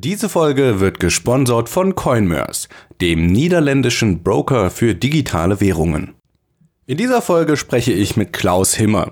Diese Folge wird gesponsert von Coinmers, dem niederländischen Broker für digitale Währungen. In dieser Folge spreche ich mit Klaus Himmer.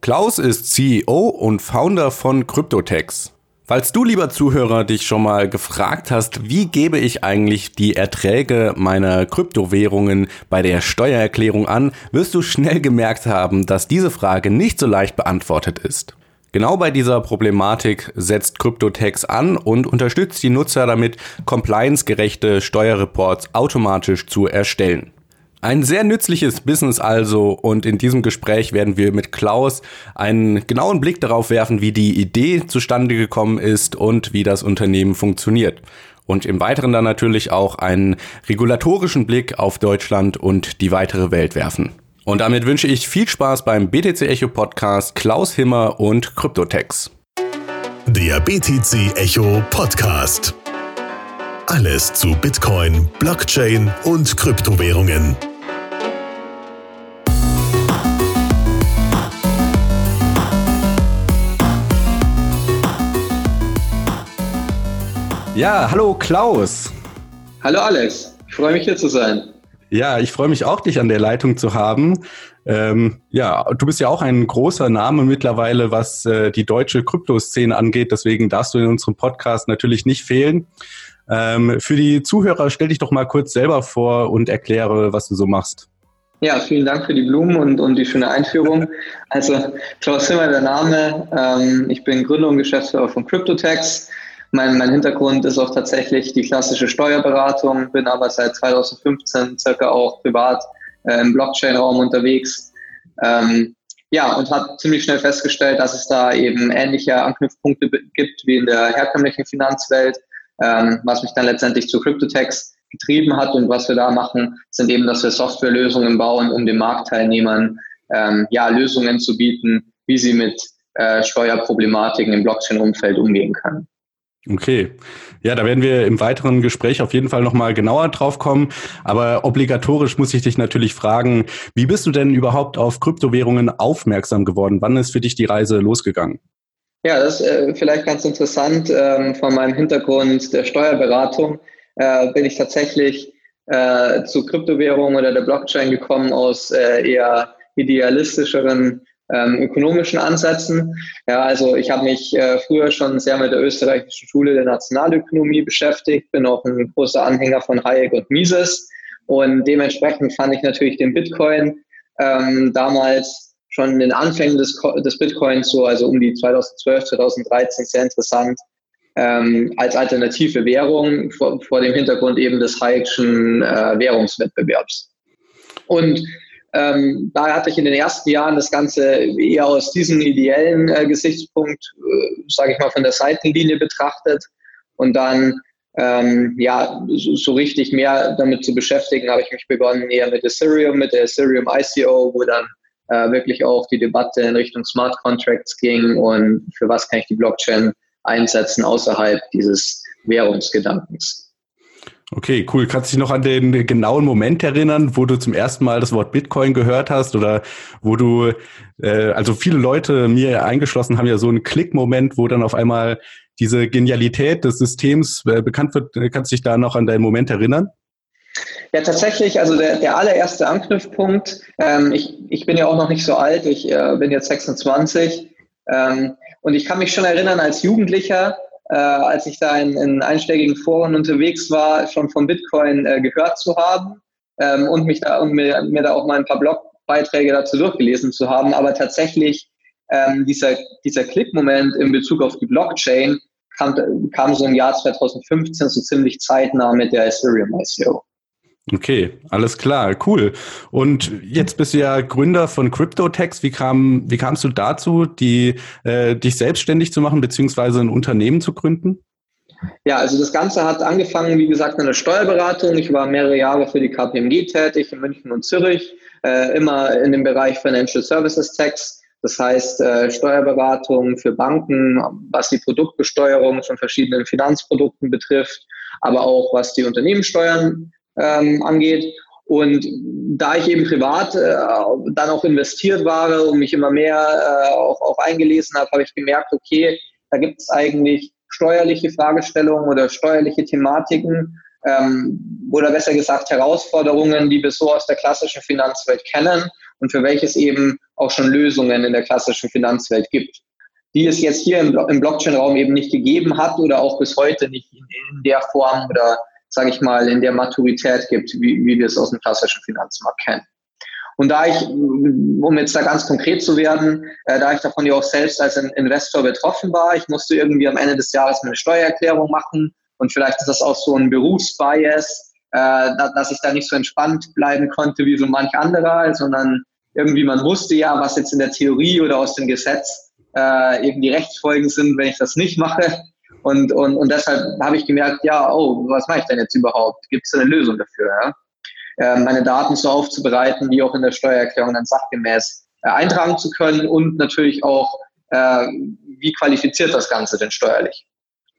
Klaus ist CEO und Founder von Cryptotex. Falls du, lieber Zuhörer, dich schon mal gefragt hast, wie gebe ich eigentlich die Erträge meiner Kryptowährungen bei der Steuererklärung an, wirst du schnell gemerkt haben, dass diese Frage nicht so leicht beantwortet ist. Genau bei dieser Problematik setzt Cryptotex an und unterstützt die Nutzer damit, compliance-gerechte Steuerreports automatisch zu erstellen. Ein sehr nützliches Business also und in diesem Gespräch werden wir mit Klaus einen genauen Blick darauf werfen, wie die Idee zustande gekommen ist und wie das Unternehmen funktioniert. Und im Weiteren dann natürlich auch einen regulatorischen Blick auf Deutschland und die weitere Welt werfen. Und damit wünsche ich viel Spaß beim BTC Echo Podcast Klaus Himmer und Kryptotex. Der BTC Echo Podcast. Alles zu Bitcoin, Blockchain und Kryptowährungen. Ja, hallo Klaus. Hallo Alex, ich freue mich hier zu sein. Ja, ich freue mich auch, dich an der Leitung zu haben. Ähm, ja, du bist ja auch ein großer Name mittlerweile, was äh, die deutsche Kryptoszene angeht. Deswegen darfst du in unserem Podcast natürlich nicht fehlen. Ähm, für die Zuhörer stell dich doch mal kurz selber vor und erkläre, was du so machst. Ja, vielen Dank für die Blumen und, und die schöne Einführung. Also Klaus Zimmer, der Name. Ähm, ich bin Gründer und Geschäftsführer von CryptoTax. Mein, mein Hintergrund ist auch tatsächlich die klassische Steuerberatung, bin aber seit 2015 circa auch privat äh, im Blockchain-Raum unterwegs. Ähm, ja, und habe ziemlich schnell festgestellt, dass es da eben ähnliche Anknüpfpunkte gibt wie in der herkömmlichen Finanzwelt, ähm, was mich dann letztendlich zu CryptoTax getrieben hat und was wir da machen, sind eben, dass wir Softwarelösungen bauen, um den Marktteilnehmern ähm, ja, Lösungen zu bieten, wie sie mit äh, Steuerproblematiken im Blockchain-Umfeld umgehen können. Okay. Ja, da werden wir im weiteren Gespräch auf jeden Fall nochmal genauer drauf kommen. Aber obligatorisch muss ich dich natürlich fragen, wie bist du denn überhaupt auf Kryptowährungen aufmerksam geworden? Wann ist für dich die Reise losgegangen? Ja, das ist äh, vielleicht ganz interessant. Ähm, von meinem Hintergrund der Steuerberatung äh, bin ich tatsächlich äh, zu Kryptowährungen oder der Blockchain gekommen aus äh, eher idealistischeren ähm, ökonomischen Ansätzen. Ja, also ich habe mich äh, früher schon sehr mit der österreichischen Schule der Nationalökonomie beschäftigt, bin auch ein großer Anhänger von Hayek und Mises und dementsprechend fand ich natürlich den Bitcoin ähm, damals schon in den Anfängen des, des Bitcoins so, also um die 2012, 2013 sehr interessant ähm, als alternative Währung vor, vor dem Hintergrund eben des Hayekschen äh, Währungswettbewerbs. Und ähm, da hatte ich in den ersten Jahren das Ganze eher aus diesem ideellen äh, Gesichtspunkt, äh, sage ich mal, von der Seitenlinie betrachtet. Und dann, ähm, ja, so, so, richtig mehr damit zu beschäftigen, habe ich mich begonnen eher mit Ethereum, mit der Ethereum ICO, wo dann äh, wirklich auch die Debatte in Richtung Smart Contracts ging und für was kann ich die Blockchain einsetzen außerhalb dieses Währungsgedankens. Okay, cool. Kannst du dich noch an den genauen Moment erinnern, wo du zum ersten Mal das Wort Bitcoin gehört hast oder wo du, äh, also viele Leute, mir eingeschlossen, haben ja so einen Klickmoment, wo dann auf einmal diese Genialität des Systems äh, bekannt wird. Kannst du dich da noch an deinen Moment erinnern? Ja, tatsächlich, also der, der allererste Anknüpfpunkt, ähm, ich, ich bin ja auch noch nicht so alt, ich äh, bin jetzt 26 ähm, und ich kann mich schon erinnern, als Jugendlicher äh, als ich da in, in einschlägigen Foren unterwegs war, schon von Bitcoin äh, gehört zu haben ähm, und mich da und mir, mir da auch mal ein paar Blogbeiträge dazu durchgelesen zu haben. Aber tatsächlich ähm, dieser, dieser Klickmoment in Bezug auf die Blockchain kam, kam so im Jahr 2015 so ziemlich zeitnah mit der Ethereum ICO. Okay, alles klar, cool. Und jetzt bist du ja Gründer von CryptoTax. Wie kam, wie kamst du dazu, die, äh, dich selbstständig zu machen beziehungsweise ein Unternehmen zu gründen? Ja, also das Ganze hat angefangen, wie gesagt, in der Steuerberatung. Ich war mehrere Jahre für die KPMG tätig in München und Zürich, äh, immer in dem Bereich Financial Services Tax. Das heißt, äh, Steuerberatung für Banken, was die Produktbesteuerung von verschiedenen Finanzprodukten betrifft, aber auch was die Unternehmenssteuern ähm, angeht. Und da ich eben privat äh, dann auch investiert war und mich immer mehr äh, auch, auch eingelesen habe, habe ich gemerkt, okay, da gibt es eigentlich steuerliche Fragestellungen oder steuerliche Thematiken ähm, oder besser gesagt Herausforderungen, die wir so aus der klassischen Finanzwelt kennen und für welches eben auch schon Lösungen in der klassischen Finanzwelt gibt, die es jetzt hier im, im Blockchain-Raum eben nicht gegeben hat oder auch bis heute nicht in, in der Form oder sage ich mal in der Maturität gibt, wie, wie wir es aus dem klassischen Finanzmarkt kennen. Und da ich, um jetzt da ganz konkret zu werden, äh, da ich davon ja auch selbst als Investor betroffen war, ich musste irgendwie am Ende des Jahres meine Steuererklärung machen und vielleicht ist das auch so ein Berufsbias, äh, dass ich da nicht so entspannt bleiben konnte wie so manch anderer, sondern irgendwie man wusste ja, was jetzt in der Theorie oder aus dem Gesetz äh, eben die Rechtsfolgen sind, wenn ich das nicht mache. Und, und, und deshalb habe ich gemerkt, ja, oh, was mache ich denn jetzt überhaupt? Gibt es eine Lösung dafür? Ja? äh, meine Daten so aufzubereiten, wie auch in der Steuererklärung dann sachgemäß äh, eintragen zu können und natürlich auch, äh, wie qualifiziert das Ganze denn steuerlich.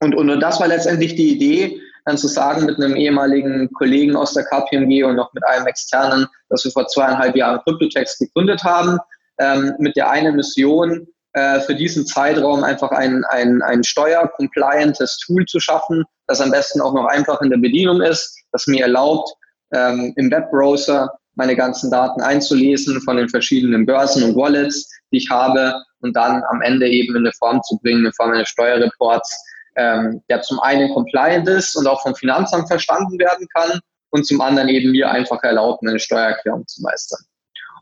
Und, und, und das war letztendlich die Idee, dann zu sagen mit einem ehemaligen Kollegen aus der KPMG und noch mit einem externen, dass wir vor zweieinhalb Jahren Cryptotext gegründet haben, ähm, mit der einen Mission, äh, für diesen Zeitraum einfach ein, ein, ein steuercompliantes Tool zu schaffen, das am besten auch noch einfach in der Bedienung ist, das mir erlaubt, ähm, im Webbrowser meine ganzen Daten einzulesen von den verschiedenen Börsen und Wallets, die ich habe und dann am Ende eben in eine Form zu bringen, in Form eines Steuerreports, ähm, der zum einen compliant ist und auch vom Finanzamt verstanden werden kann und zum anderen eben mir einfach erlaubt, eine Steuererklärung zu meistern.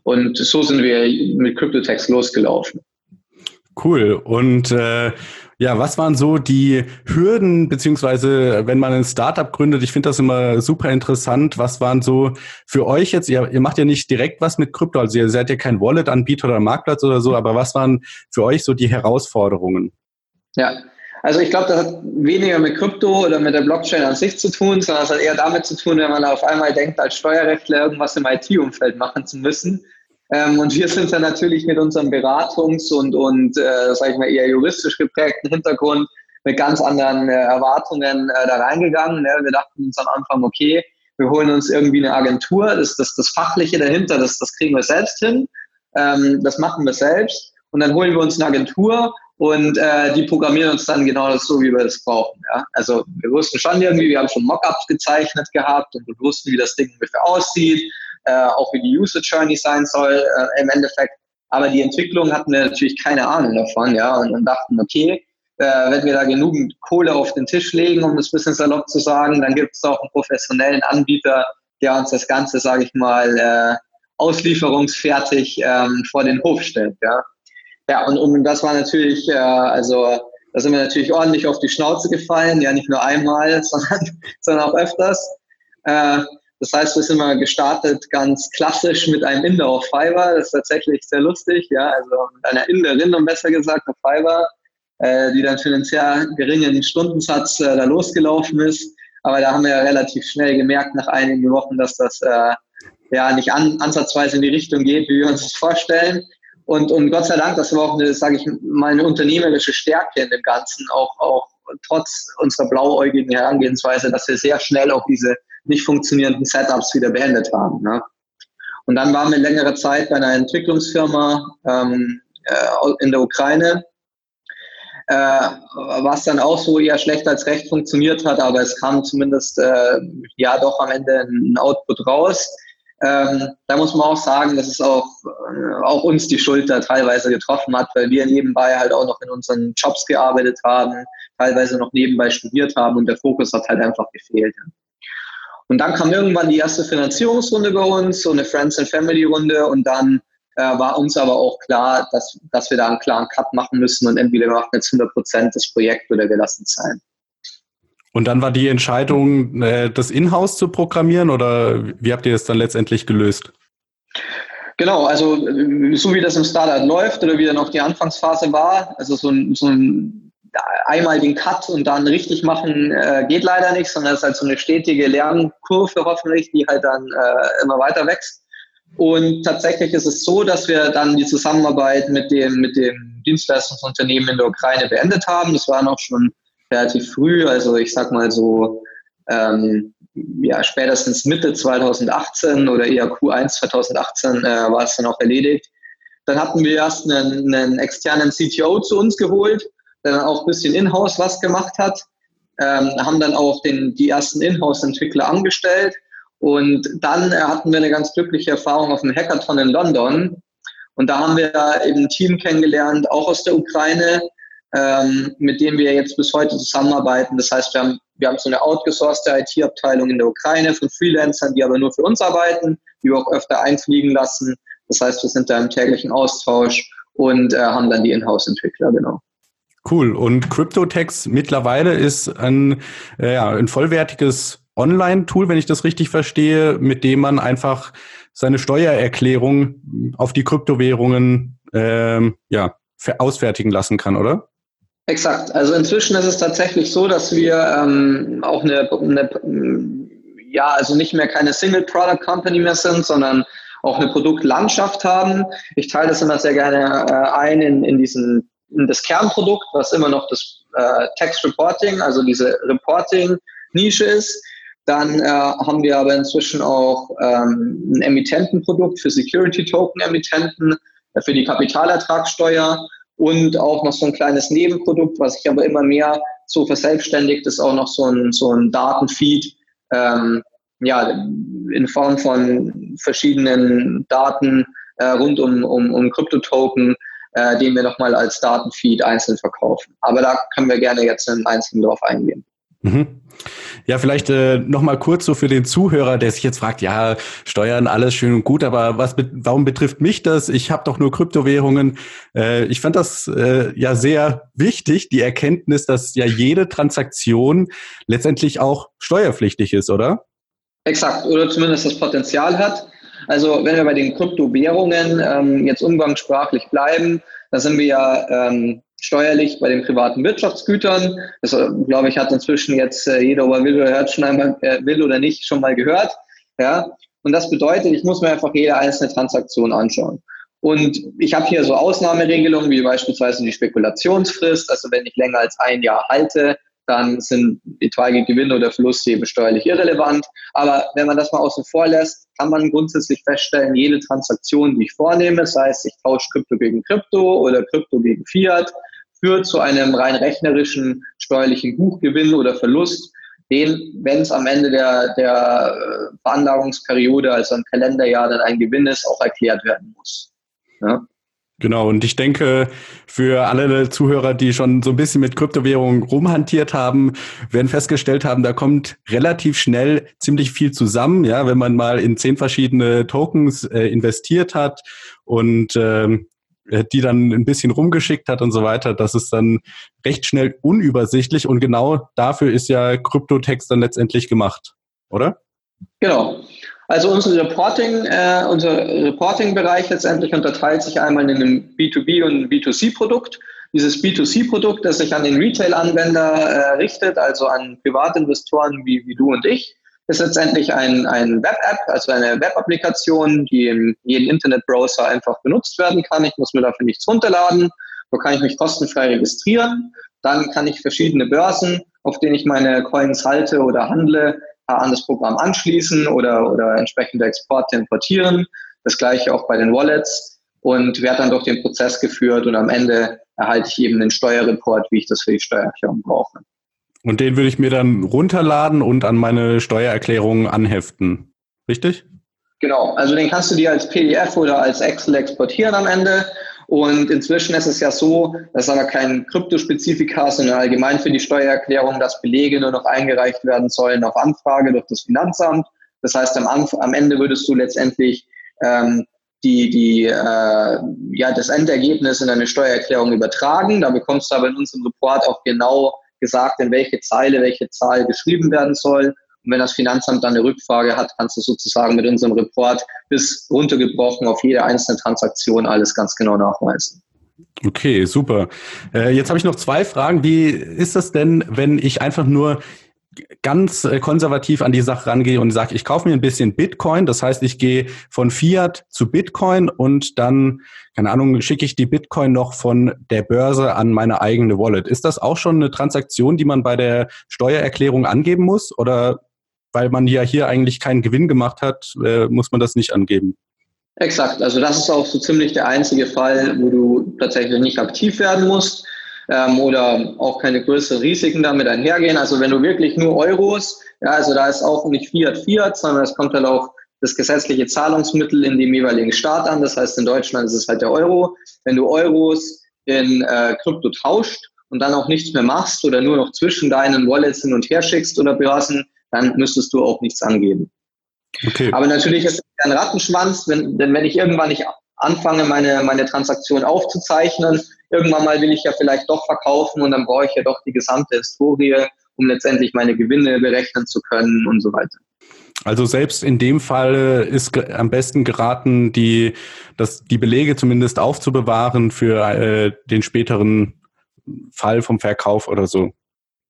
Und so sind wir mit CryptoText losgelaufen. Cool. Und äh, ja, was waren so die Hürden, beziehungsweise wenn man ein Startup gründet, ich finde das immer super interessant, was waren so für euch jetzt, ihr, ihr macht ja nicht direkt was mit Krypto, also ihr seid ja kein Wallet-Anbieter oder Marktplatz oder so, aber was waren für euch so die Herausforderungen? Ja, also ich glaube, das hat weniger mit Krypto oder mit der Blockchain an sich zu tun, sondern es hat eher damit zu tun, wenn man auf einmal denkt, als Steuerrechtler irgendwas im IT-Umfeld machen zu müssen ähm, und wir sind dann natürlich mit unserem Beratungs- und, und äh, sag ich mal, eher juristisch geprägten Hintergrund mit ganz anderen äh, Erwartungen äh, da reingegangen. Ne? Wir dachten uns am Anfang, okay, wir holen uns irgendwie eine Agentur, das, das, das Fachliche dahinter, das, das kriegen wir selbst hin, ähm, das machen wir selbst. Und dann holen wir uns eine Agentur und äh, die programmieren uns dann genau das so, wie wir das brauchen. Ja? Also wir wussten schon irgendwie, wir haben schon Mockups gezeichnet gehabt und wir wussten, wie das Ding ungefähr aussieht äh, auch wie die User Journey sein soll äh, im Endeffekt. Aber die Entwicklung hatten wir natürlich keine Ahnung davon, ja, und, und dachten, okay, äh, wenn wir da genügend Kohle auf den Tisch legen, um das bisschen salopp zu sagen, dann gibt es auch einen professionellen Anbieter, der uns das Ganze, sage ich mal, äh, auslieferungsfertig ähm, vor den Hof stellt, ja. Ja, und, und das war natürlich, äh, also da sind wir natürlich ordentlich auf die Schnauze gefallen, ja nicht nur einmal, sondern, sondern auch öfters. Äh, das heißt, wir sind mal gestartet ganz klassisch mit einem Inder auf Fiverr. Das ist tatsächlich sehr lustig, ja, also mit einer Inderin, um besser gesagt, auf Fiverr, äh, die dann für einen sehr geringen Stundensatz äh, da losgelaufen ist. Aber da haben wir ja relativ schnell gemerkt, nach einigen Wochen, dass das äh, ja nicht an, ansatzweise in die Richtung geht, wie wir uns das vorstellen. Und, und Gott sei Dank, das war auch eine, sage ich mal, eine unternehmerische Stärke in dem Ganzen, auch, auch trotz unserer blauäugigen Herangehensweise, dass wir sehr schnell auch diese nicht funktionierenden Setups wieder beendet haben. Ne? Und dann waren wir längere Zeit bei einer Entwicklungsfirma ähm, äh, in der Ukraine, äh, was dann auch so eher schlecht als recht funktioniert hat, aber es kam zumindest äh, ja doch am Ende ein Output raus. Ähm, da muss man auch sagen, dass es auch, äh, auch uns die Schulter teilweise getroffen hat, weil wir nebenbei halt auch noch in unseren Jobs gearbeitet haben, teilweise noch nebenbei studiert haben und der Fokus hat halt einfach gefehlt. Und dann kam irgendwann die erste Finanzierungsrunde bei uns, so eine Friends and Family Runde und dann äh, war uns aber auch klar, dass, dass wir da einen klaren Cut machen müssen und entweder wir machen jetzt 100 Prozent das Projekt oder wir lassen es sein. Und dann war die Entscheidung, äh, das Inhouse zu programmieren oder wie habt ihr das dann letztendlich gelöst? Genau, also so wie das im Startup läuft oder wie dann auch die Anfangsphase war, also so ein, so ein einmal den Cut und dann richtig machen äh, geht leider nicht, sondern es ist halt so eine stetige Lernkurve hoffentlich, die halt dann äh, immer weiter wächst. Und tatsächlich ist es so, dass wir dann die Zusammenarbeit mit dem, mit dem Dienstleistungsunternehmen in der Ukraine beendet haben. Das war noch schon relativ früh, also ich sag mal so ähm, ja, spätestens Mitte 2018 oder eher Q1 2018 äh, war es dann auch erledigt. Dann hatten wir erst einen, einen externen CTO zu uns geholt, der dann auch ein bisschen in-house was gemacht hat. Ähm, haben dann auch den, die ersten Inhouse-Entwickler angestellt. Und dann äh, hatten wir eine ganz glückliche Erfahrung auf dem Hackathon in London. Und da haben wir eben ein Team kennengelernt, auch aus der Ukraine, ähm, mit dem wir jetzt bis heute zusammenarbeiten. Das heißt, wir haben, wir haben so eine outgesourcete IT-Abteilung in der Ukraine von Freelancern, die aber nur für uns arbeiten, die wir auch öfter einfliegen lassen. Das heißt, wir sind da im täglichen Austausch und äh, haben dann die Inhouse-Entwickler, genau. Cool. Und CryptoTex mittlerweile ist ein, äh, ja, ein vollwertiges Online-Tool, wenn ich das richtig verstehe, mit dem man einfach seine Steuererklärung auf die Kryptowährungen ähm, ja, ausfertigen lassen kann, oder? Exakt. Also inzwischen ist es tatsächlich so, dass wir ähm, auch eine, eine, ja, also nicht mehr keine Single Product Company mehr sind, sondern auch eine Produktlandschaft haben. Ich teile das immer sehr gerne äh, ein in, in diesen das Kernprodukt, was immer noch das äh, Text Reporting, also diese Reporting-Nische ist. Dann äh, haben wir aber inzwischen auch ähm, ein Emittentenprodukt für Security-Token-Emittenten, äh, für die Kapitalertragssteuer und auch noch so ein kleines Nebenprodukt, was sich aber immer mehr so verselbstständigt, ist auch noch so ein, so ein Datenfeed, ähm, ja, in Form von verschiedenen Daten äh, rund um, um, um Kryptotoken, äh, den wir nochmal als Datenfeed einzeln verkaufen. Aber da können wir gerne jetzt im Einzelnen drauf eingehen. Mhm. Ja, vielleicht äh, noch mal kurz so für den Zuhörer, der sich jetzt fragt, ja, Steuern, alles schön und gut, aber was, warum betrifft mich das? Ich habe doch nur Kryptowährungen. Äh, ich fand das äh, ja sehr wichtig, die Erkenntnis, dass ja jede Transaktion letztendlich auch steuerpflichtig ist, oder? Exakt, oder zumindest das Potenzial hat. Also wenn wir bei den Kryptowährungen ähm, jetzt umgangssprachlich bleiben, da sind wir ja ähm, steuerlich bei den privaten Wirtschaftsgütern. Das, äh, glaube ich, hat inzwischen jetzt äh, jeder, ob er will oder hört, schon einmal, äh, will oder nicht, schon mal gehört. Ja? Und das bedeutet, ich muss mir einfach jede einzelne Transaktion anschauen. Und ich habe hier so Ausnahmeregelungen, wie beispielsweise die Spekulationsfrist. Also wenn ich länger als ein Jahr halte, dann sind etwaige Gewinne oder Verluste eben steuerlich irrelevant. Aber wenn man das mal außen vor lässt, kann man grundsätzlich feststellen, jede Transaktion, die ich vornehme, sei es ich tausche Krypto gegen Krypto oder Krypto gegen Fiat, führt zu einem rein rechnerischen steuerlichen Buchgewinn oder Verlust, den, wenn es am Ende der, der äh, Veranlagungsperiode, also im Kalenderjahr, dann ein Gewinn ist, auch erklärt werden muss. Ja? Genau, und ich denke, für alle Zuhörer, die schon so ein bisschen mit Kryptowährungen rumhantiert haben, werden festgestellt haben, da kommt relativ schnell ziemlich viel zusammen, ja, wenn man mal in zehn verschiedene Tokens äh, investiert hat und ähm, äh, die dann ein bisschen rumgeschickt hat und so weiter, das ist dann recht schnell unübersichtlich und genau dafür ist ja Kryptotext dann letztendlich gemacht, oder? Genau. Also unser Reporting, äh, unser Reporting-Bereich letztendlich unterteilt sich einmal in ein B2B und ein B2C-Produkt. Dieses B2C-Produkt, das sich an den Retail-Anwender äh, richtet, also an Privatinvestoren wie, wie du und ich, ist letztendlich ein, ein Web-App, also eine Web-Applikation, die in jedem Internetbrowser einfach benutzt werden kann. Ich muss mir dafür nichts runterladen. So kann ich mich kostenfrei registrieren. Dann kann ich verschiedene Börsen, auf denen ich meine Coins halte oder handle, an das Programm anschließen oder, oder entsprechende Exporte importieren. Das gleiche auch bei den Wallets und werde dann durch den Prozess geführt und am Ende erhalte ich eben den Steuerreport, wie ich das für die Steuererklärung brauche. Und den würde ich mir dann runterladen und an meine Steuererklärung anheften. Richtig? Genau, also den kannst du dir als PDF oder als Excel exportieren am Ende. Und inzwischen ist es ja so, das ist aber kein Kryptospezifika, sondern allgemein für die Steuererklärung, dass Belege nur noch eingereicht werden sollen auf Anfrage durch das Finanzamt. Das heißt, am, Anf am Ende würdest du letztendlich ähm, die, die, äh, ja, das Endergebnis in eine Steuererklärung übertragen. Da bekommst du aber in unserem Report auch genau gesagt, in welche Zeile welche Zahl geschrieben werden soll. Und wenn das Finanzamt dann eine Rückfrage hat, kannst du sozusagen mit unserem Report bis runtergebrochen auf jede einzelne Transaktion alles ganz genau nachweisen. Okay, super. Äh, jetzt habe ich noch zwei Fragen. Wie ist das denn, wenn ich einfach nur ganz äh, konservativ an die Sache rangehe und sage, ich kaufe mir ein bisschen Bitcoin. Das heißt, ich gehe von Fiat zu Bitcoin und dann, keine Ahnung, schicke ich die Bitcoin noch von der Börse an meine eigene Wallet. Ist das auch schon eine Transaktion, die man bei der Steuererklärung angeben muss? Oder weil man ja hier eigentlich keinen Gewinn gemacht hat, äh, muss man das nicht angeben? Exakt. Also das ist auch so ziemlich der einzige Fall, wo du tatsächlich nicht aktiv werden musst. ähm, oder auch keine größeren Risiken damit einhergehen. Also wenn du wirklich nur Euros, ja, also da ist auch nicht Fiat Fiat, sondern es kommt halt auch das gesetzliche Zahlungsmittel in dem jeweiligen Staat an. Das heißt, in Deutschland ist es halt der Euro. Wenn du Euros in äh, Krypto tauscht und dann auch nichts mehr machst oder nur noch zwischen deinen Wallets hin und her schickst oder Börsen, dann müsstest du auch nichts angeben. Okay. Aber natürlich ist es ein Rattenschwanz, wenn, denn wenn ich irgendwann nicht anfange, meine, meine Transaktion aufzuzeichnen, irgendwann mal will ich ja vielleicht doch verkaufen und dann brauche ich ja doch die gesamte Historie, um letztendlich meine Gewinne berechnen zu können und so weiter. Also selbst in dem Fall ist am besten geraten, die, das, die Belege zumindest aufzubewahren für äh, den späteren Fall vom Verkauf oder so.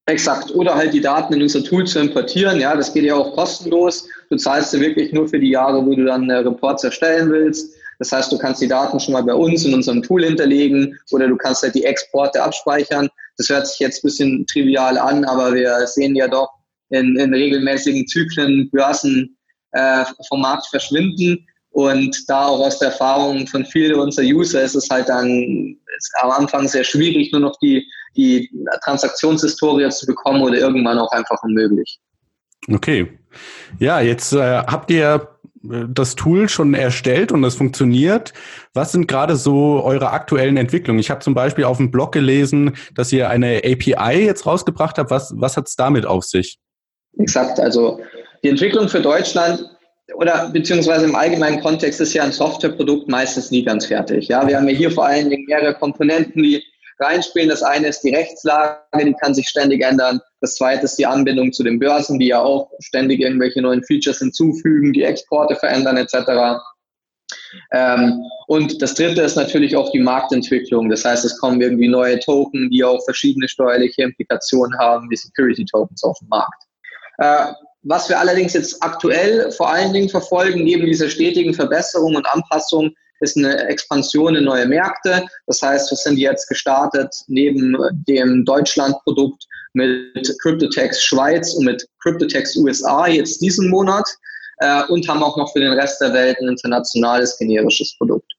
Exakt. Oder halt die Daten in unser Tool zu importieren. Ja, das geht ja auch kostenlos. Du zahlst ja wirklich nur für die Jahre, wo du dann äh, Reports erstellen willst. Das heißt, du kannst die Daten schon mal bei uns in unserem Tool hinterlegen oder du kannst halt die Exporte abspeichern. Das hört sich jetzt ein bisschen trivial an, aber wir sehen ja doch in, in regelmäßigen Zyklen Börsen äh, vom Markt verschwinden. Und da auch aus der Erfahrung von vielen unserer User ist es halt dann am Anfang sehr schwierig, nur noch die, die Transaktionshistorie zu bekommen oder irgendwann auch einfach unmöglich. Okay. Ja, jetzt äh, habt ihr äh, das Tool schon erstellt und das funktioniert. Was sind gerade so eure aktuellen Entwicklungen? Ich habe zum Beispiel auf dem Blog gelesen, dass ihr eine API jetzt rausgebracht habt. Was, was hat es damit auf sich? Exakt. Also die Entwicklung für Deutschland oder beziehungsweise im allgemeinen Kontext ist ja ein Softwareprodukt meistens nie ganz fertig. Ja, wir haben ja hier vor allen Dingen mehrere Komponenten, die reinspielen. Das eine ist die Rechtslage, die kann sich ständig ändern. Das zweite ist die Anbindung zu den Börsen, die ja auch ständig irgendwelche neuen Features hinzufügen, die Exporte verändern etc. Ähm, und das dritte ist natürlich auch die Marktentwicklung. Das heißt, es kommen irgendwie neue Token, die auch verschiedene steuerliche Implikationen haben, wie Security Tokens auf dem Markt. Äh, was wir allerdings jetzt aktuell vor allen Dingen verfolgen, neben dieser stetigen Verbesserung und Anpassung, ist eine Expansion in neue Märkte. Das heißt, wir sind jetzt gestartet neben dem Deutschland-Produkt mit CryptoTax Schweiz und mit CryptoTax USA jetzt diesen Monat äh, und haben auch noch für den Rest der Welt ein internationales generisches Produkt.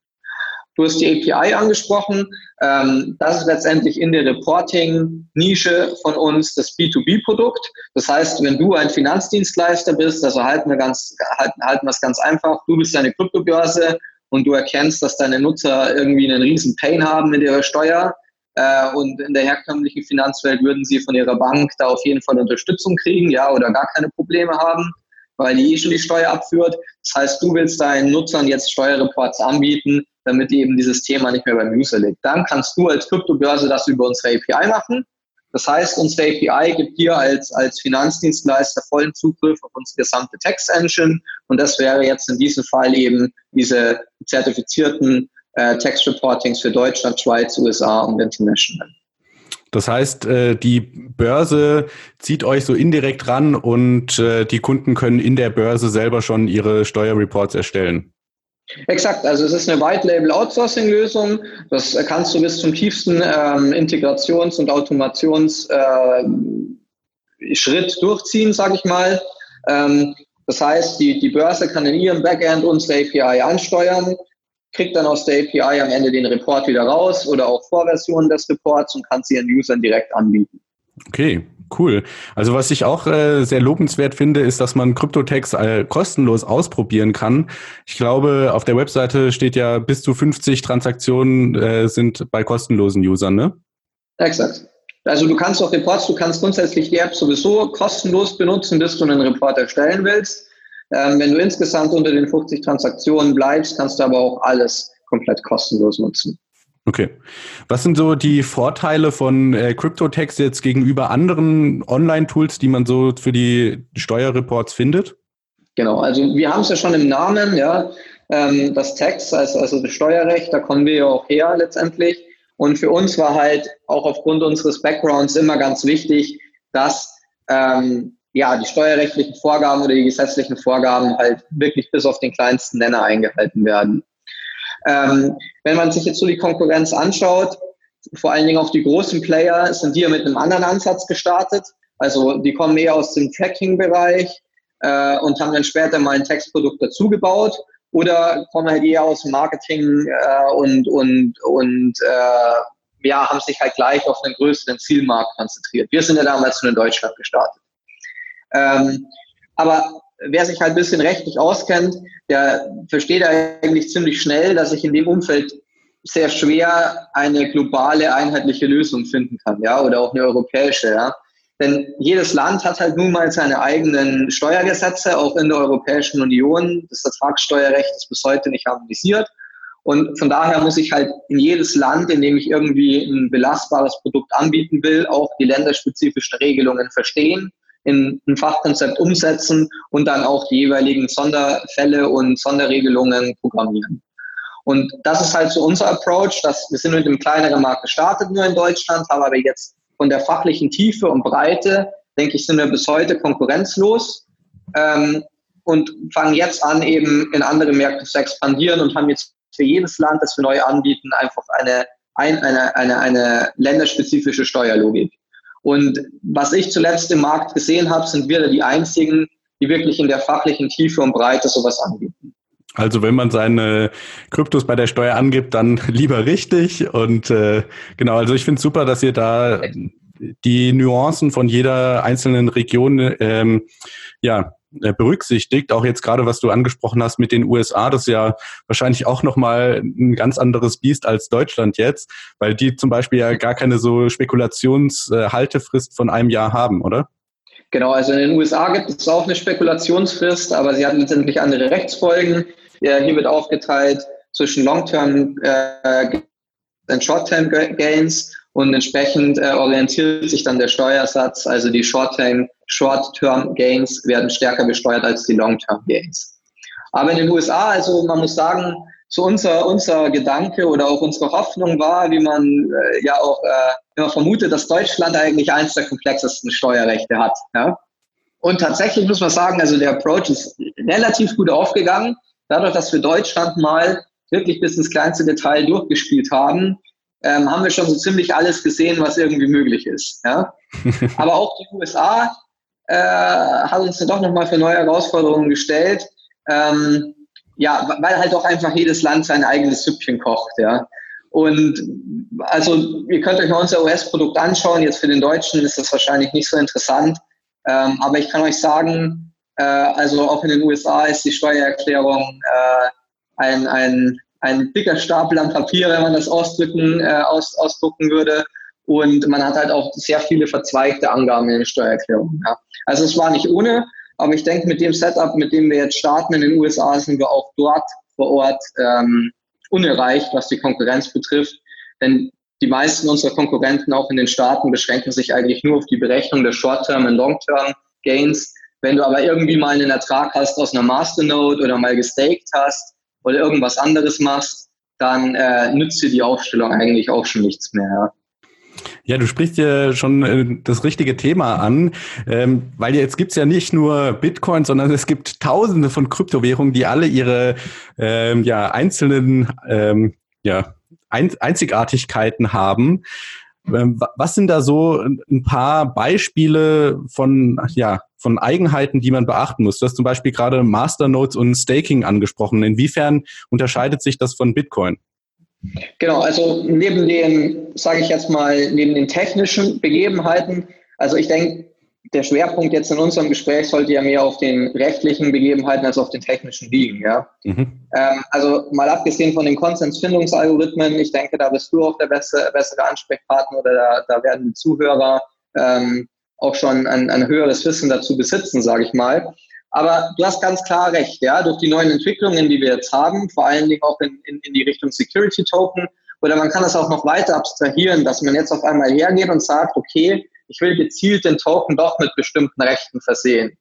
Du hast die API angesprochen. Ähm, das ist letztendlich in der Reporting-Nische von uns das B2B-Produkt. Das heißt, wenn du ein Finanzdienstleister bist, also halten wir, ganz, halten, halten wir es ganz einfach, du bist eine Kryptobörse und du erkennst, dass deine Nutzer irgendwie einen riesen Pain haben mit ihrer Steuer äh, und in der herkömmlichen Finanzwelt würden sie von ihrer Bank da auf jeden Fall Unterstützung kriegen, ja, oder gar keine Probleme haben, weil die eh schon die Steuer abführt. Das heißt, du willst deinen Nutzern jetzt Steuerreports anbieten, damit eben dieses Thema nicht mehr beim User liegt. Dann kannst du als Kryptobörse das über unsere API machen. Das heißt, unsere API gibt dir als, als Finanzdienstleister vollen Zugriff auf unsere gesamte Text-Engine und das wäre jetzt in diesem Fall eben diese zertifizierten äh, Text-Reportings für Deutschland, Schweiz, USA und International. Das heißt, äh, die Börse zieht euch so indirekt ran und äh, die Kunden können in der Börse selber schon ihre Steuerreports erstellen. Exakt, also es ist eine White Label Outsourcing Lösung. Das kannst du bis zum tiefsten ähm, Integrations- und Automationsschritt äh, durchziehen, sage ich mal. Ähm, das heißt, die, die Börse kann in ihrem Backend unsere API ansteuern, kriegt dann aus der API am Ende den Report wieder raus oder auch Vorversionen des Reports und kann sie ihren Usern direkt anbieten. Okay, Cool. Also was ich auch äh, sehr lobenswert finde, ist, dass man Kryptotext äh, kostenlos ausprobieren kann. Ich glaube, auf der Webseite steht ja, bis zu 50 Transaktionen äh, sind bei kostenlosen Usern, ne? Exakt. Also du kannst auch Reports, du kannst grundsätzlich die App sowieso kostenlos benutzen, bis du einen Report erstellen willst. Ähm, wenn du insgesamt unter den 50 Transaktionen bleibst, kannst du aber auch alles komplett kostenlos nutzen. Okay. Was sind so die Vorteile von äh, CryptoTax jetzt gegenüber anderen Online-Tools, die man so für die Steuerreports findet? Genau, also wir haben es ja schon im Namen, ja, ähm, das Tax, also, also das Steuerrecht, da kommen wir ja auch her letztendlich. Und für uns war halt auch aufgrund unseres Backgrounds immer ganz wichtig, dass ähm, ja, die steuerrechtlichen Vorgaben oder die gesetzlichen Vorgaben halt wirklich bis auf den kleinsten Nenner eingehalten werden. Ähm, wenn man sich jetzt so die Konkurrenz anschaut, vor allen Dingen auch die großen Player, sind die ja mit einem anderen Ansatz gestartet. Also die kommen eher aus dem Tracking-Bereich äh, und haben dann später mal ein Textprodukt dazugebaut oder kommen halt eher aus dem Marketing äh, und, und, und äh, ja, haben sich halt gleich auf einen größeren Zielmarkt konzentriert. Wir sind ja damals nur in Deutschland gestartet. Ähm, aber wer sich halt ein bisschen rechtlich auskennt, der versteht eigentlich ziemlich schnell, dass ich in dem Umfeld sehr schwer eine globale, einheitliche Lösung finden kann, ja, oder auch eine europäische, ja. Denn jedes Land hat halt nun mal seine eigenen Steuergesetze, auch in der Europäischen Union. Das Vertragssteuerrecht ist bis heute nicht harmonisiert. Und von daher muss ich halt in jedes Land, in dem ich irgendwie ein belastbares Produkt anbieten will, auch die länderspezifischen Regelungen verstehen, in ein Fachkonzept umsetzen und dann auch die jeweiligen Sonderfälle und Sonderregelungen programmieren. Und das ist halt so unser Approach, dass wir sind mit einem kleineren Markt gestartet nur in Deutschland, haben aber jetzt von der fachlichen Tiefe und Breite, denke ich, sind wir bis heute konkurrenzlos ähm, und fangen jetzt an, eben in andere Märkte zu expandieren und haben jetzt für jedes Land, das wir neu anbieten, einfach eine, ein, eine, eine, eine länderspezifische Steuerlogik. Und was ich zuletzt im Markt gesehen habe, sind wir die einzigen, die wirklich in der fachlichen Tiefe und Breite sowas anbieten. Also wenn man seine Kryptos bei der Steuer angibt, dann lieber richtig. Und äh, genau, also ich finde es super, dass ihr da die Nuancen von jeder einzelnen Region ähm, ja, berücksichtigt. Auch jetzt gerade, was du angesprochen hast mit den USA, das ist ja wahrscheinlich auch nochmal ein ganz anderes Biest als Deutschland jetzt, weil die zum Beispiel ja gar keine so Spekulationshaltefrist von einem Jahr haben, oder? Genau, also in den USA gibt es auch eine Spekulationsfrist, aber sie hat letztendlich andere Rechtsfolgen. Hier wird aufgeteilt zwischen Long-Term äh, und Short-Term Gains und entsprechend äh, orientiert sich dann der Steuersatz. Also die Short-Term Short Gains werden stärker besteuert als die Long-Term Gains. Aber in den USA, also man muss sagen, so unser, unser Gedanke oder auch unsere Hoffnung war, wie man äh, ja auch äh, immer vermutet, dass Deutschland eigentlich eines der komplexesten Steuerrechte hat. Ja? Und tatsächlich muss man sagen, also der Approach ist relativ gut aufgegangen dadurch, dass wir Deutschland mal wirklich bis ins kleinste Detail durchgespielt haben, ähm, haben wir schon so ziemlich alles gesehen, was irgendwie möglich ist. Ja? Aber auch die USA äh, hat uns dann doch nochmal für neue Herausforderungen gestellt. Ähm, ja, weil halt auch einfach jedes Land sein eigenes Süppchen kocht, ja. Und also ihr könnt euch mal unser US-Produkt anschauen. Jetzt für den Deutschen ist das wahrscheinlich nicht so interessant. Ähm, aber ich kann euch sagen, äh, also auch in den USA ist die Steuererklärung äh, ein, ein, ein dicker Stapel an Papier, wenn man das ausdrücken, äh, aus, ausdrucken würde. Und man hat halt auch sehr viele verzweigte Angaben in den Steuererklärungen. Ja. Also es war nicht ohne, aber ich denke, mit dem Setup, mit dem wir jetzt starten in den USA, sind wir auch dort vor Ort ähm, unerreicht, was die Konkurrenz betrifft. Denn die meisten unserer Konkurrenten auch in den Staaten beschränken sich eigentlich nur auf die Berechnung der Short-Term und Long-Term Gains wenn du aber irgendwie mal einen Ertrag hast aus einer Masternode oder mal gestaked hast oder irgendwas anderes machst, dann äh, nützt dir die Aufstellung eigentlich auch schon nichts mehr. Ja, du sprichst ja schon äh, das richtige Thema an, ähm, weil jetzt gibt's ja nicht nur Bitcoin, sondern es gibt tausende von Kryptowährungen, die alle ihre ähm, ja, einzelnen ähm, ja, Einzigartigkeiten haben. Ähm, was sind da so ein paar Beispiele von, ja, von Eigenheiten, die man beachten muss? Du hast zum Beispiel gerade Masternodes und Staking angesprochen. Inwiefern unterscheidet sich das von Bitcoin? Genau, also neben den, sage ich jetzt mal, neben den technischen Begebenheiten, also ich denke, der Schwerpunkt jetzt in unserem Gespräch sollte ja mehr auf den rechtlichen Begebenheiten als auf den technischen liegen. Ja? Mhm. Ähm, also mal abgesehen von den Konsensfindungsalgorithmen, ich denke, da bist du auch der bessere, bessere Ansprechpartner oder da, da werden die Zuhörer ähm, auch schon ein, ein höheres Wissen dazu besitzen, sage ich mal. Aber du hast ganz klar recht, ja, durch die neuen Entwicklungen, die wir jetzt haben, vor allen Dingen auch in, in, in die Richtung Security Token, oder man kann das auch noch weiter abstrahieren, dass man jetzt auf einmal hergeht und sagt, okay, ich will gezielt den Token doch mit bestimmten Rechten versehen.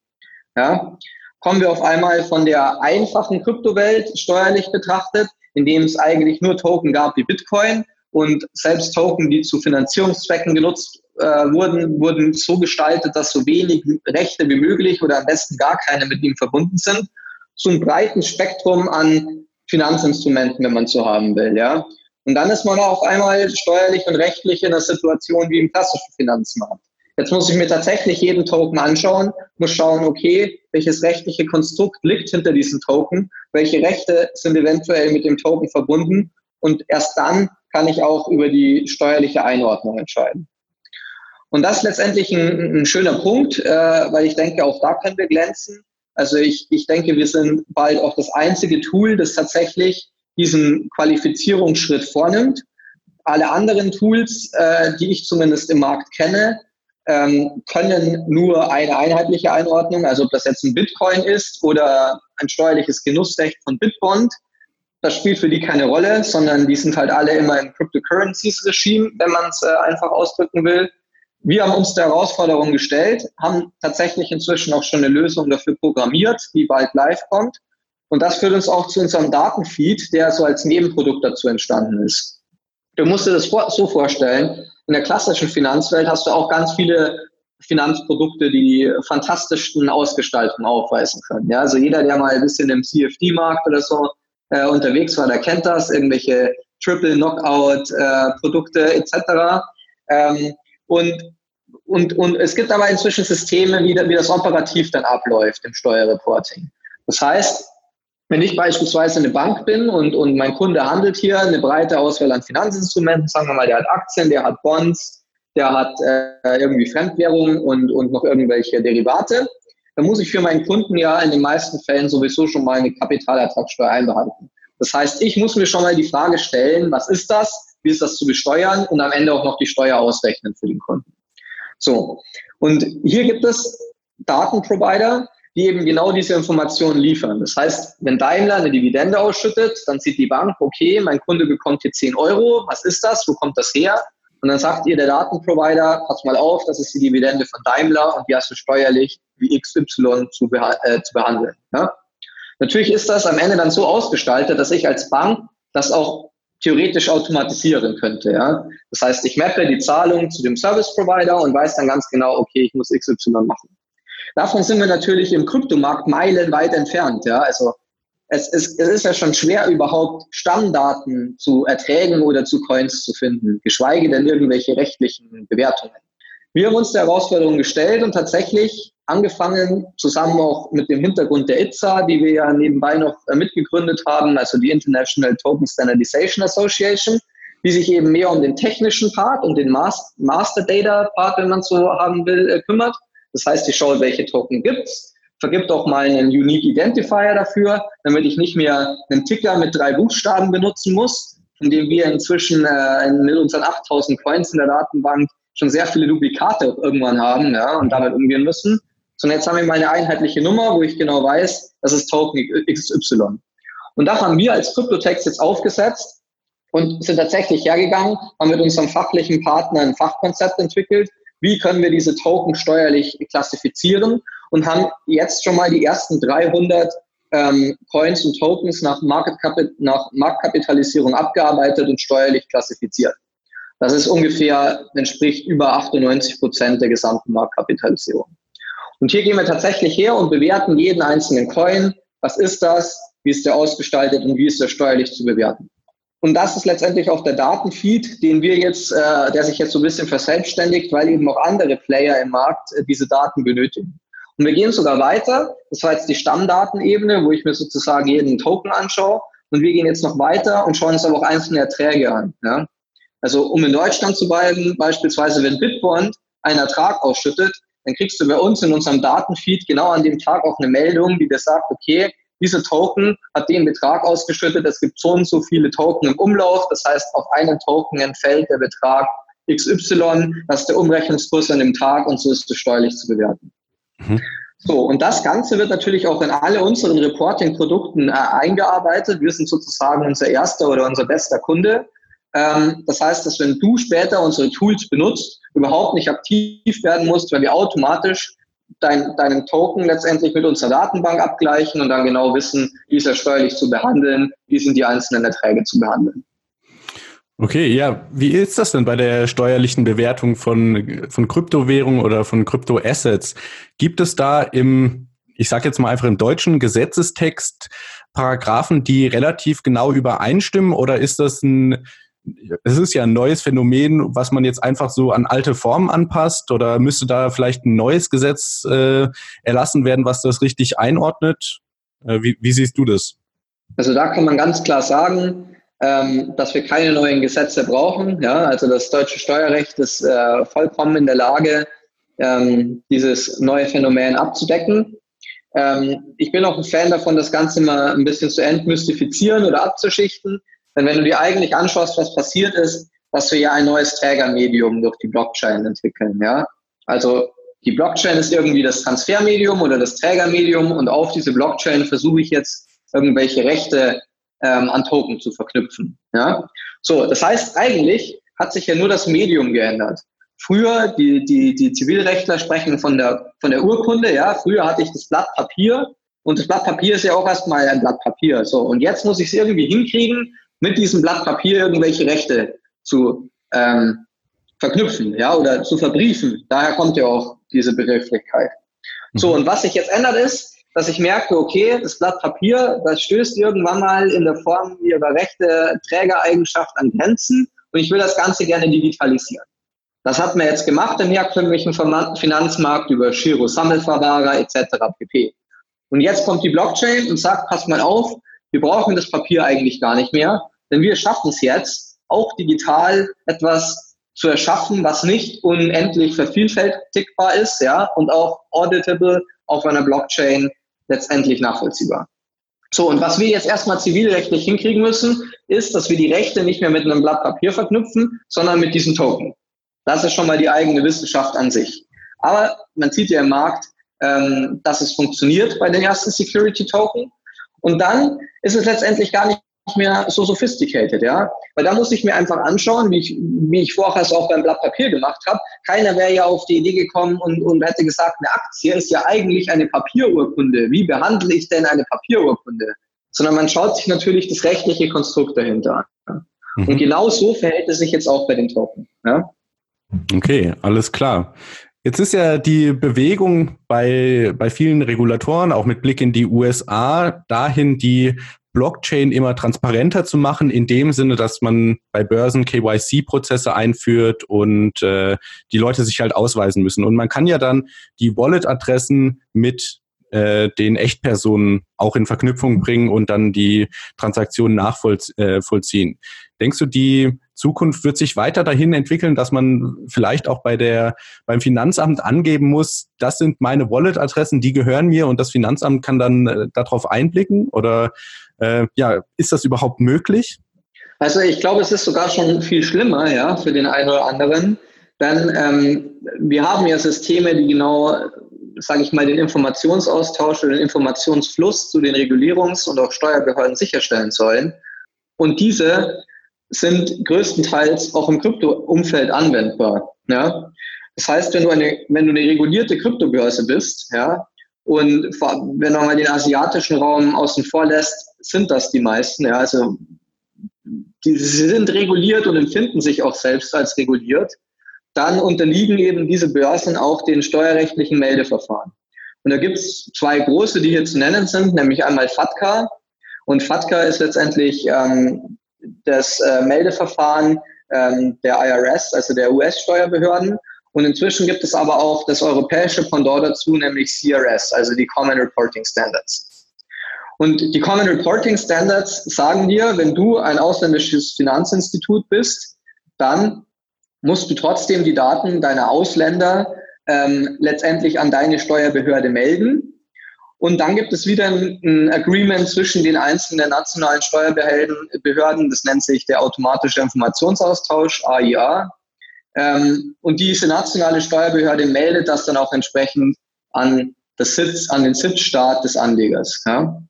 Ja? Kommen wir auf einmal von der einfachen Kryptowelt steuerlich betrachtet, in dem es eigentlich nur Token gab wie Bitcoin und selbst Token, die zu Finanzierungszwecken genutzt äh, wurden, wurden so gestaltet, dass so wenig Rechte wie möglich oder am besten gar keine mit ihm verbunden sind, zu einem breiten Spektrum an Finanzinstrumenten, wenn man so haben will. Ja? Und dann ist man auf einmal steuerlich und rechtlich in einer Situation wie im klassischen Finanzmarkt. Jetzt muss ich mir tatsächlich jeden Token anschauen, muss schauen, okay, welches rechtliche Konstrukt liegt hinter diesem Token, welche Rechte sind eventuell mit dem Token verbunden und erst dann kann ich auch über die steuerliche Einordnung entscheiden. Und das ist letztendlich ein, ein schöner Punkt, äh, weil ich denke, auch da können wir glänzen. Also ich, ich denke, wir sind bald auch das einzige Tool, das tatsächlich diesen Qualifizierungsschritt vornimmt. Alle anderen Tools, äh, die ich zumindest im Markt kenne, ähm, können nur eine einheitliche Einordnung, also ob das jetzt ein Bitcoin ist oder ein steuerliches Genussrecht von Bitbond, das spielt für die keine Rolle, sondern die sind halt alle immer im Cryptocurrencies-Regime, wenn man es äh, einfach ausdrücken will. Wir haben uns der Herausforderung gestellt, haben tatsächlich inzwischen auch schon eine Lösung dafür programmiert, die bald live kommt. Und das führt uns auch zu unserem Datenfeed, der so als Nebenprodukt dazu entstanden ist. Du musst dir das so vorstellen, in der klassischen Finanzwelt hast du auch ganz viele Finanzprodukte, die fantastischsten Ausgestaltungen aufweisen können. Ja, also jeder, der mal ein bisschen im CFD-Markt oder so äh, unterwegs war, der kennt das, irgendwelche Triple Knockout äh, Produkte etc. Ähm, und, und, und es gibt aber inzwischen Systeme, wie, wie das operativ dann abläuft im Steuerreporting. Das heißt, wenn ich beispielsweise eine Bank bin und, und mein Kunde handelt hier eine breite Auswahl an Finanzinstrumenten, sagen wir mal, der hat Aktien, der hat Bonds, der hat äh, irgendwie Fremdwährungen und, und noch irgendwelche Derivate, dann muss ich für meinen Kunden ja in den meisten Fällen sowieso schon mal eine Kapitalertragssteuer einbehalten. Das heißt, ich muss mir schon mal die Frage stellen, was ist das, wie ist das zu besteuern und am Ende auch noch die Steuer ausrechnen für den Kunden. So, und hier gibt es Datenprovider, die eben genau diese Informationen liefern. Das heißt, wenn Daimler eine Dividende ausschüttet, dann sieht die Bank, okay, mein Kunde bekommt hier 10 Euro, was ist das, wo kommt das her? Und dann sagt ihr der Datenprovider, pass mal auf, das ist die Dividende von Daimler und die hast du steuerlich wie XY zu, beha äh, zu behandeln. Ja? Natürlich ist das am Ende dann so ausgestaltet, dass ich als Bank das auch theoretisch automatisieren könnte. Ja? Das heißt, ich mappe die Zahlung zu dem Service Provider und weiß dann ganz genau, okay, ich muss XY machen. Davon sind wir natürlich im Kryptomarkt meilenweit entfernt. Ja? Also es, es, es ist ja schon schwer, überhaupt Stammdaten zu Erträgen oder zu Coins zu finden, geschweige denn irgendwelche rechtlichen Bewertungen. Wir haben uns der Herausforderung gestellt und tatsächlich angefangen, zusammen auch mit dem Hintergrund der ITSA, die wir ja nebenbei noch äh, mitgegründet haben, also die International Token Standardization Association, die sich eben mehr um den technischen Part und den Master Data Part, wenn man so haben will, äh, kümmert. Das heißt, ich schaue, welche Token gibt's, vergibt auch mal einen Unique Identifier dafür, damit ich nicht mehr einen Ticker mit drei Buchstaben benutzen muss, von dem wir inzwischen äh, mit unseren 8000 Coins in der Datenbank schon sehr viele Duplikate irgendwann haben ja, und damit umgehen müssen. Sondern jetzt haben wir mal eine einheitliche Nummer, wo ich genau weiß, das ist Token XY. Und da haben wir als Kryptotext jetzt aufgesetzt und sind tatsächlich hergegangen, haben mit unserem fachlichen Partner ein Fachkonzept entwickelt, wie können wir diese Token steuerlich klassifizieren und haben jetzt schon mal die ersten 300 ähm, Coins und Tokens nach, Market nach Marktkapitalisierung abgearbeitet und steuerlich klassifiziert. Das ist ungefähr, entspricht über 98 Prozent der gesamten Marktkapitalisierung. Und hier gehen wir tatsächlich her und bewerten jeden einzelnen Coin. Was ist das? Wie ist der ausgestaltet und wie ist der steuerlich zu bewerten? Und das ist letztendlich auch der Datenfeed, den wir jetzt, äh, der sich jetzt so ein bisschen verselbstständigt, weil eben auch andere Player im Markt äh, diese Daten benötigen. Und wir gehen sogar weiter. Das war jetzt die Stammdatenebene, wo ich mir sozusagen jeden Token anschaue. Und wir gehen jetzt noch weiter und schauen uns aber auch einzelne Erträge an. Ja? Also um in Deutschland zu bleiben, beispielsweise wenn Bitbond einen Ertrag ausschüttet, dann kriegst du bei uns in unserem Datenfeed genau an dem Tag auch eine Meldung, die dir sagt, okay, dieser Token hat den Betrag ausgeschüttet, es gibt so und so viele Token im Umlauf, das heißt, auf einen Token entfällt der Betrag XY, das ist der Umrechnungskurs an dem Tag und so ist es steuerlich zu bewerten. Mhm. So, und das Ganze wird natürlich auch in alle unseren Reporting-Produkten äh, eingearbeitet. Wir sind sozusagen unser erster oder unser bester Kunde. Ähm, das heißt, dass wenn du später unsere Tools benutzt, überhaupt nicht aktiv werden musst, weil wir automatisch dein, deinen Token letztendlich mit unserer Datenbank abgleichen und dann genau wissen, wie ist er steuerlich zu behandeln, wie sind die einzelnen Erträge zu behandeln. Okay, ja, wie ist das denn bei der steuerlichen Bewertung von, von Kryptowährungen oder von Kryptoassets? Gibt es da im, ich sage jetzt mal einfach im deutschen Gesetzestext Paragraphen, die relativ genau übereinstimmen oder ist das ein es ist ja ein neues Phänomen, was man jetzt einfach so an alte Formen anpasst oder müsste da vielleicht ein neues Gesetz äh, erlassen werden, was das richtig einordnet? Äh, wie, wie siehst du das? Also da kann man ganz klar sagen, ähm, dass wir keine neuen Gesetze brauchen. Ja, also das deutsche Steuerrecht ist äh, vollkommen in der Lage, ähm, dieses neue Phänomen abzudecken. Ähm, ich bin auch ein Fan davon, das Ganze mal ein bisschen zu entmystifizieren oder abzuschichten. Denn wenn du dir eigentlich anschaust, was passiert ist, dass wir ja ein neues Trägermedium durch die Blockchain entwickeln. Ja? Also die Blockchain ist irgendwie das Transfermedium oder das Trägermedium und auf diese Blockchain versuche ich jetzt irgendwelche Rechte ähm, an Token zu verknüpfen. Ja? So, das heißt, eigentlich hat sich ja nur das Medium geändert. Früher, die, die, die Zivilrechtler sprechen von der, von der Urkunde, ja, früher hatte ich das Blatt Papier und das Blatt Papier ist ja auch erstmal ein Blatt Papier. So, und jetzt muss ich es irgendwie hinkriegen, mit diesem Blatt Papier irgendwelche Rechte zu ähm, verknüpfen, ja, oder zu verbriefen. Daher kommt ja auch diese Begrifflichkeit. So, mhm. und was sich jetzt ändert ist, dass ich merke, okay, das Blatt Papier, das stößt irgendwann mal in der Form ihrer rechte Trägereigenschaft an Grenzen und ich will das Ganze gerne digitalisieren. Das hat man jetzt gemacht im herkömmlichen Finanzmarkt über Giro, Sammelverwahrer etc. pp. Und jetzt kommt die Blockchain und sagt, pass mal auf, wir brauchen das Papier eigentlich gar nicht mehr, denn wir schaffen es jetzt, auch digital etwas zu erschaffen, was nicht unendlich vervielfältigbar ist, ja, und auch auditable auf einer Blockchain letztendlich nachvollziehbar. So, und was wir jetzt erstmal zivilrechtlich hinkriegen müssen, ist, dass wir die Rechte nicht mehr mit einem Blatt Papier verknüpfen, sondern mit diesem Token. Das ist schon mal die eigene Wissenschaft an sich. Aber man sieht ja im Markt, ähm, dass es funktioniert bei den ersten Security Token. Und dann ist es letztendlich gar nicht mehr so sophisticated, ja. Weil da muss ich mir einfach anschauen, wie ich, wie ich vorher es auch beim Blatt Papier gemacht habe. Keiner wäre ja auf die Idee gekommen und, und hätte gesagt, eine Aktie ist ja eigentlich eine Papierurkunde. Wie behandle ich denn eine Papierurkunde? Sondern man schaut sich natürlich das rechtliche Konstrukt dahinter an. Mhm. Und genau so verhält es sich jetzt auch bei den Token. Ja? Okay, alles klar. Jetzt ist ja die Bewegung bei, bei vielen Regulatoren, auch mit Blick in die USA, dahin die Blockchain immer transparenter zu machen, in dem Sinne, dass man bei Börsen KYC-Prozesse einführt und äh, die Leute sich halt ausweisen müssen. Und man kann ja dann die Wallet-Adressen mit äh, den Echtpersonen auch in Verknüpfung bringen und dann die Transaktionen nachvollziehen. Äh, Denkst du, die Zukunft wird sich weiter dahin entwickeln, dass man vielleicht auch bei der, beim Finanzamt angeben muss, das sind meine Wallet-Adressen, die gehören mir und das Finanzamt kann dann äh, darauf einblicken? Oder äh, ja, ist das überhaupt möglich? Also ich glaube, es ist sogar schon viel schlimmer, ja, für den einen oder anderen. Denn ähm, wir haben ja Systeme, die genau sage ich mal, den Informationsaustausch oder den Informationsfluss zu den Regulierungs- und auch Steuerbehörden sicherstellen sollen. Und diese sind größtenteils auch im Krypto-Umfeld anwendbar. Ja? Das heißt, wenn du eine, wenn du eine regulierte Kryptobörse bist, ja, und wenn man mal den asiatischen Raum außen vor lässt, sind das die meisten. Ja, also die, sie sind reguliert und empfinden sich auch selbst als reguliert dann unterliegen eben diese Börsen auch den steuerrechtlichen Meldeverfahren. Und da gibt es zwei große, die hier zu nennen sind, nämlich einmal FATCA. Und FATCA ist letztendlich ähm, das äh, Meldeverfahren ähm, der IRS, also der US-Steuerbehörden. Und inzwischen gibt es aber auch das europäische Pendant dazu, nämlich CRS, also die Common Reporting Standards. Und die Common Reporting Standards sagen dir, wenn du ein ausländisches Finanzinstitut bist, dann musst du trotzdem die Daten deiner Ausländer ähm, letztendlich an deine Steuerbehörde melden. Und dann gibt es wieder ein, ein Agreement zwischen den einzelnen nationalen Steuerbehörden, das nennt sich der automatische Informationsaustausch, AIA. Ähm, und diese nationale Steuerbehörde meldet das dann auch entsprechend an, das Sitz, an den Sitzstaat des Anlegers. Ja?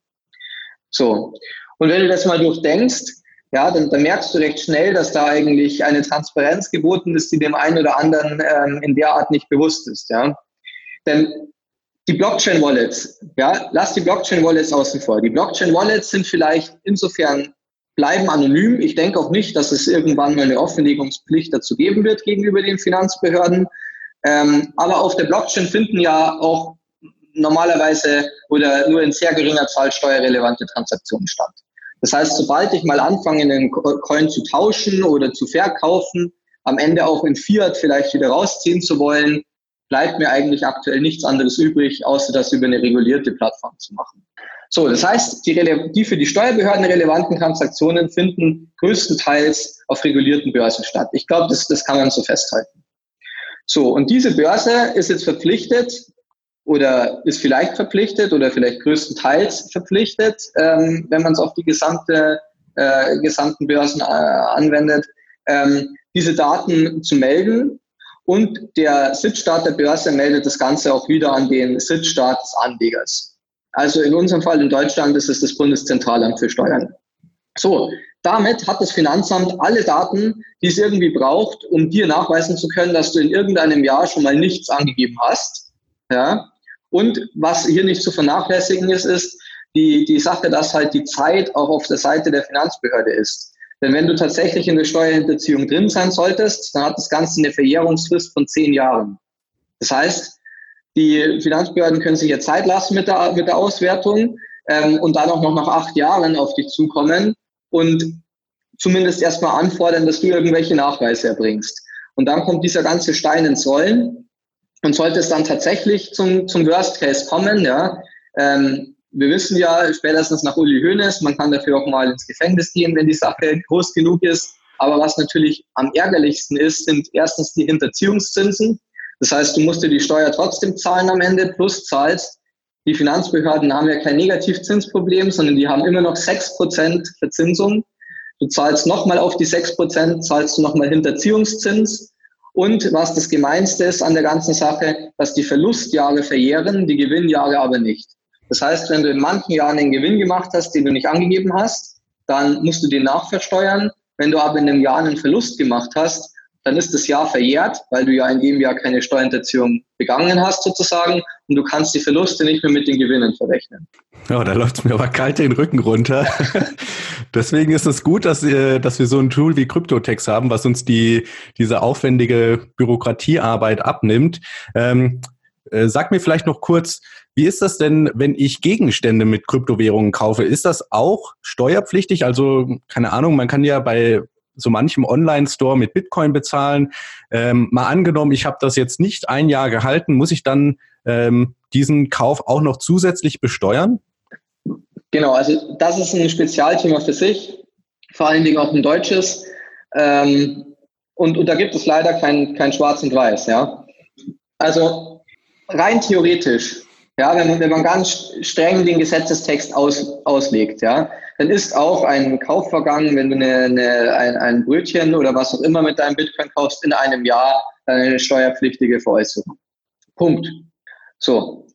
So. Und wenn du das mal durchdenkst, ja, dann, dann, merkst du recht schnell, dass da eigentlich eine Transparenz geboten ist, die dem einen oder anderen ähm, in der Art nicht bewusst ist. Ja. Denn die Blockchain-Wallets, ja, lass die Blockchain-Wallets außen vor. Die Blockchain-Wallets sind vielleicht insofern bleiben anonym. Ich denke auch nicht, dass es irgendwann mal eine Offenlegungspflicht dazu geben wird gegenüber den Finanzbehörden. Ähm, aber auf der Blockchain finden ja auch normalerweise oder nur in sehr geringer Zahl steuerrelevante Transaktionen statt. Das heißt, sobald ich mal anfange, einen Coin zu tauschen oder zu verkaufen, am Ende auch in Fiat vielleicht wieder rausziehen zu wollen, bleibt mir eigentlich aktuell nichts anderes übrig, außer das über eine regulierte Plattform zu machen. So, das heißt, die, die für die Steuerbehörden relevanten Transaktionen finden größtenteils auf regulierten Börsen statt. Ich glaube, das, das kann man so festhalten. So, und diese Börse ist jetzt verpflichtet oder ist vielleicht verpflichtet oder vielleicht größtenteils verpflichtet, ähm, wenn man es auf die gesamte, äh, gesamten Börsen äh, anwendet, ähm, diese Daten zu melden. Und der Sitzstaat der Börse meldet das Ganze auch wieder an den Sitzstaat des Anlegers. Also in unserem Fall in Deutschland ist es das Bundeszentralamt für Steuern. So, damit hat das Finanzamt alle Daten, die es irgendwie braucht, um dir nachweisen zu können, dass du in irgendeinem Jahr schon mal nichts angegeben hast. Ja. Und was hier nicht zu vernachlässigen ist, ist die, die Sache, dass halt die Zeit auch auf der Seite der Finanzbehörde ist. Denn wenn du tatsächlich in der Steuerhinterziehung drin sein solltest, dann hat das Ganze eine Verjährungsfrist von zehn Jahren. Das heißt, die Finanzbehörden können sich jetzt Zeit lassen mit der, mit der Auswertung ähm, und dann auch noch nach acht Jahren auf dich zukommen und zumindest erstmal anfordern, dass du irgendwelche Nachweise erbringst. Und dann kommt dieser ganze Stein ins Rollen und sollte es dann tatsächlich zum, zum Worst Case kommen, ja, ähm, wir wissen ja spätestens nach Uli Hoeneß, man kann dafür auch mal ins Gefängnis gehen, wenn die Sache groß genug ist. Aber was natürlich am ärgerlichsten ist, sind erstens die Hinterziehungszinsen. Das heißt, du musst dir die Steuer trotzdem zahlen am Ende, plus zahlst die Finanzbehörden haben ja kein Negativzinsproblem, sondern die haben immer noch 6% Verzinsung. Du zahlst nochmal auf die 6%, zahlst du nochmal Hinterziehungszins. Und was das Gemeinste ist an der ganzen Sache, dass die Verlustjahre verjähren, die Gewinnjahre aber nicht. Das heißt, wenn du in manchen Jahren einen Gewinn gemacht hast, den du nicht angegeben hast, dann musst du den nachversteuern. Wenn du aber in einem Jahr einen Verlust gemacht hast, dann ist das Jahr verjährt, weil du ja in dem Jahr keine Steuerhinterziehung begangen hast sozusagen und du kannst die Verluste nicht mehr mit den Gewinnen verrechnen. Ja, da läuft es mir aber kalt den Rücken runter. Deswegen ist es gut, dass, äh, dass wir so ein Tool wie Cryptotex haben, was uns die, diese aufwendige Bürokratiearbeit abnimmt. Ähm, äh, sag mir vielleicht noch kurz, wie ist das denn, wenn ich Gegenstände mit Kryptowährungen kaufe? Ist das auch steuerpflichtig? Also, keine Ahnung, man kann ja bei so manchem Online-Store mit Bitcoin bezahlen. Ähm, mal angenommen, ich habe das jetzt nicht ein Jahr gehalten, muss ich dann ähm, diesen Kauf auch noch zusätzlich besteuern? Genau, also das ist ein Spezialthema für sich, vor allen Dingen auch ein deutsches. Ähm, und, und da gibt es leider kein, kein Schwarz und Weiß. Ja? Also rein theoretisch, ja, wenn, wenn man ganz streng den Gesetzestext aus, auslegt, ja, dann ist auch ein Kaufvorgang, wenn du eine, eine, ein, ein Brötchen oder was auch immer mit deinem Bitcoin kaufst, in einem Jahr eine steuerpflichtige Veräußerung. Punkt. So.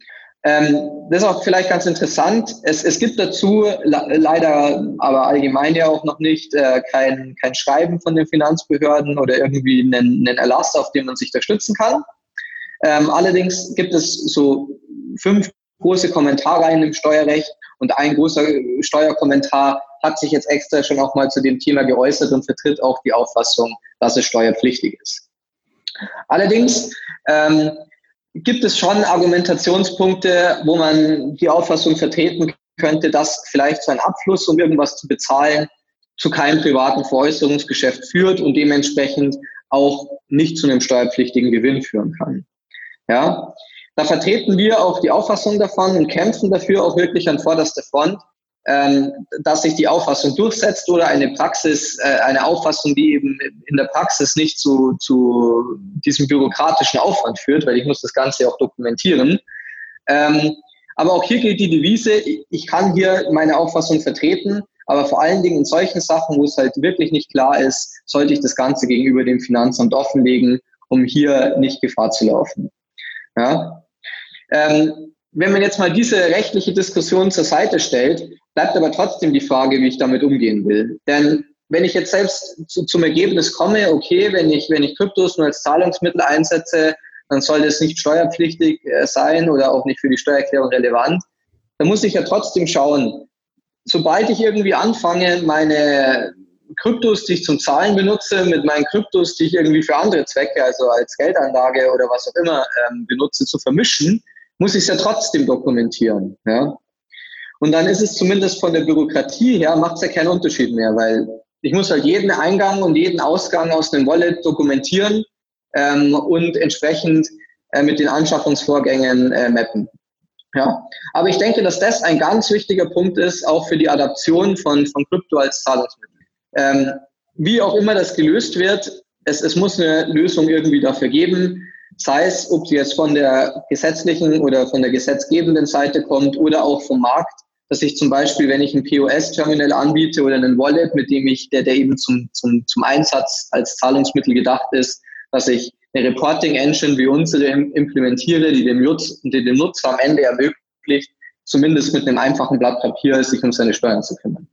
Ähm, das ist auch vielleicht ganz interessant. Es, es gibt dazu leider, aber allgemein ja auch noch nicht, äh, kein, kein Schreiben von den Finanzbehörden oder irgendwie einen, einen Erlass, auf den man sich da stützen kann. Ähm, allerdings gibt es so fünf große Kommentarreihen im Steuerrecht und ein großer Steuerkommentar hat sich jetzt extra schon auch mal zu dem Thema geäußert und vertritt auch die Auffassung, dass es steuerpflichtig ist. Allerdings ähm, gibt es schon Argumentationspunkte, wo man die Auffassung vertreten könnte, dass vielleicht so ein Abfluss, um irgendwas zu bezahlen, zu keinem privaten Veräußerungsgeschäft führt und dementsprechend auch nicht zu einem steuerpflichtigen Gewinn führen kann. Ja, da vertreten wir auch die Auffassung davon und kämpfen dafür auch wirklich an vorderster Front, ähm, dass sich die Auffassung durchsetzt oder eine Praxis, äh, eine Auffassung, die eben in der Praxis nicht zu, zu diesem bürokratischen Aufwand führt, weil ich muss das Ganze auch dokumentieren. Ähm, aber auch hier gilt die Devise, ich kann hier meine Auffassung vertreten, aber vor allen Dingen in solchen Sachen, wo es halt wirklich nicht klar ist, sollte ich das Ganze gegenüber dem Finanzamt offenlegen, um hier nicht Gefahr zu laufen. Ja? Ähm, wenn man jetzt mal diese rechtliche Diskussion zur Seite stellt, bleibt aber trotzdem die Frage, wie ich damit umgehen will. Denn wenn ich jetzt selbst zu, zum Ergebnis komme, okay, wenn ich, wenn ich Kryptos nur als Zahlungsmittel einsetze, dann soll das nicht steuerpflichtig äh, sein oder auch nicht für die Steuererklärung relevant, dann muss ich ja trotzdem schauen, sobald ich irgendwie anfange, meine Kryptos, die ich zum Zahlen benutze, mit meinen Kryptos, die ich irgendwie für andere Zwecke, also als Geldanlage oder was auch immer ähm, benutze, zu vermischen, muss ich es ja trotzdem dokumentieren. Ja? Und dann ist es zumindest von der Bürokratie her, macht es ja keinen Unterschied mehr, weil ich muss halt jeden Eingang und jeden Ausgang aus dem Wallet dokumentieren ähm, und entsprechend äh, mit den Anschaffungsvorgängen äh, mappen. Ja, aber ich denke, dass das ein ganz wichtiger Punkt ist, auch für die Adaption von, von Krypto als Zahlungsmittel. Ähm, wie auch immer das gelöst wird, es, es muss eine Lösung irgendwie dafür geben, sei es, ob sie jetzt von der gesetzlichen oder von der gesetzgebenden Seite kommt oder auch vom Markt, dass ich zum Beispiel, wenn ich ein POS-Terminal anbiete oder einen Wallet, mit dem ich, der, der eben zum, zum, zum Einsatz als Zahlungsmittel gedacht ist, dass ich eine Reporting-Engine wie unsere implementiere, die dem, Nutz, die dem Nutzer am Ende ermöglicht, zumindest mit einem einfachen Blatt Papier sich um seine Steuern zu kümmern.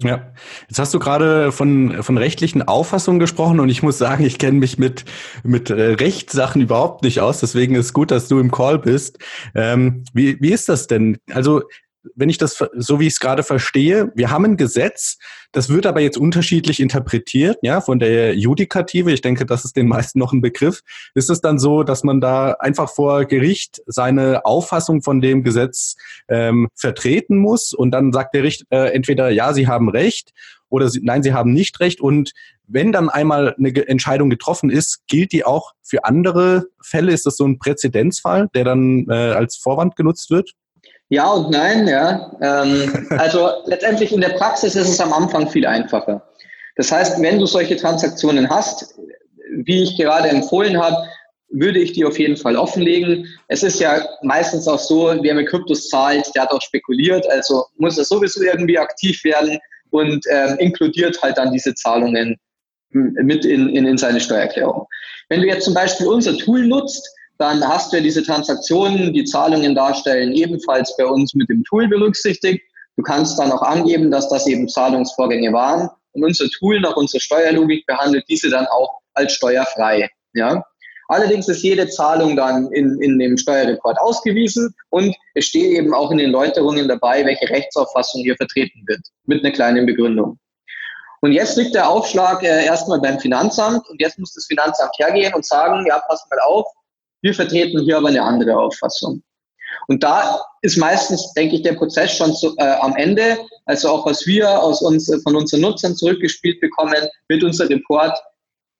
Ja, jetzt hast du gerade von, von rechtlichen Auffassungen gesprochen und ich muss sagen, ich kenne mich mit, mit äh, Rechtssachen überhaupt nicht aus. Deswegen ist gut, dass du im Call bist. Ähm, wie, wie ist das denn? Also wenn ich das so wie ich es gerade verstehe, wir haben ein Gesetz, das wird aber jetzt unterschiedlich interpretiert, ja, von der Judikative. Ich denke, das ist den meisten noch ein Begriff. Ist es dann so, dass man da einfach vor Gericht seine Auffassung von dem Gesetz ähm, vertreten muss und dann sagt der Richter äh, entweder ja, Sie haben recht oder sie, nein, Sie haben nicht recht und wenn dann einmal eine Entscheidung getroffen ist, gilt die auch für andere Fälle? Ist das so ein Präzedenzfall, der dann äh, als Vorwand genutzt wird? Ja und nein, ja. Ähm, also letztendlich in der Praxis ist es am Anfang viel einfacher. Das heißt, wenn du solche Transaktionen hast, wie ich gerade empfohlen habe, würde ich die auf jeden Fall offenlegen. Es ist ja meistens auch so, wer mit Kryptos zahlt, der hat auch spekuliert, also muss er sowieso irgendwie aktiv werden und ähm, inkludiert halt dann diese Zahlungen mit in, in, in seine Steuererklärung. Wenn du jetzt zum Beispiel unser Tool nutzt, dann hast du ja diese Transaktionen, die Zahlungen darstellen, ebenfalls bei uns mit dem Tool berücksichtigt. Du kannst dann auch angeben, dass das eben Zahlungsvorgänge waren. Und unser Tool nach unserer Steuerlogik behandelt diese dann auch als steuerfrei. Ja? Allerdings ist jede Zahlung dann in, in dem Steuerreport ausgewiesen und es steht eben auch in den Läuterungen dabei, welche Rechtsauffassung hier vertreten wird, mit einer kleinen Begründung. Und jetzt liegt der Aufschlag äh, erstmal beim Finanzamt und jetzt muss das Finanzamt hergehen und sagen, ja, pass mal auf, wir vertreten hier aber eine andere Auffassung. Und da ist meistens, denke ich, der Prozess schon zu, äh, am Ende. Also auch was wir aus uns, äh, von unseren Nutzern zurückgespielt bekommen, wird unser Report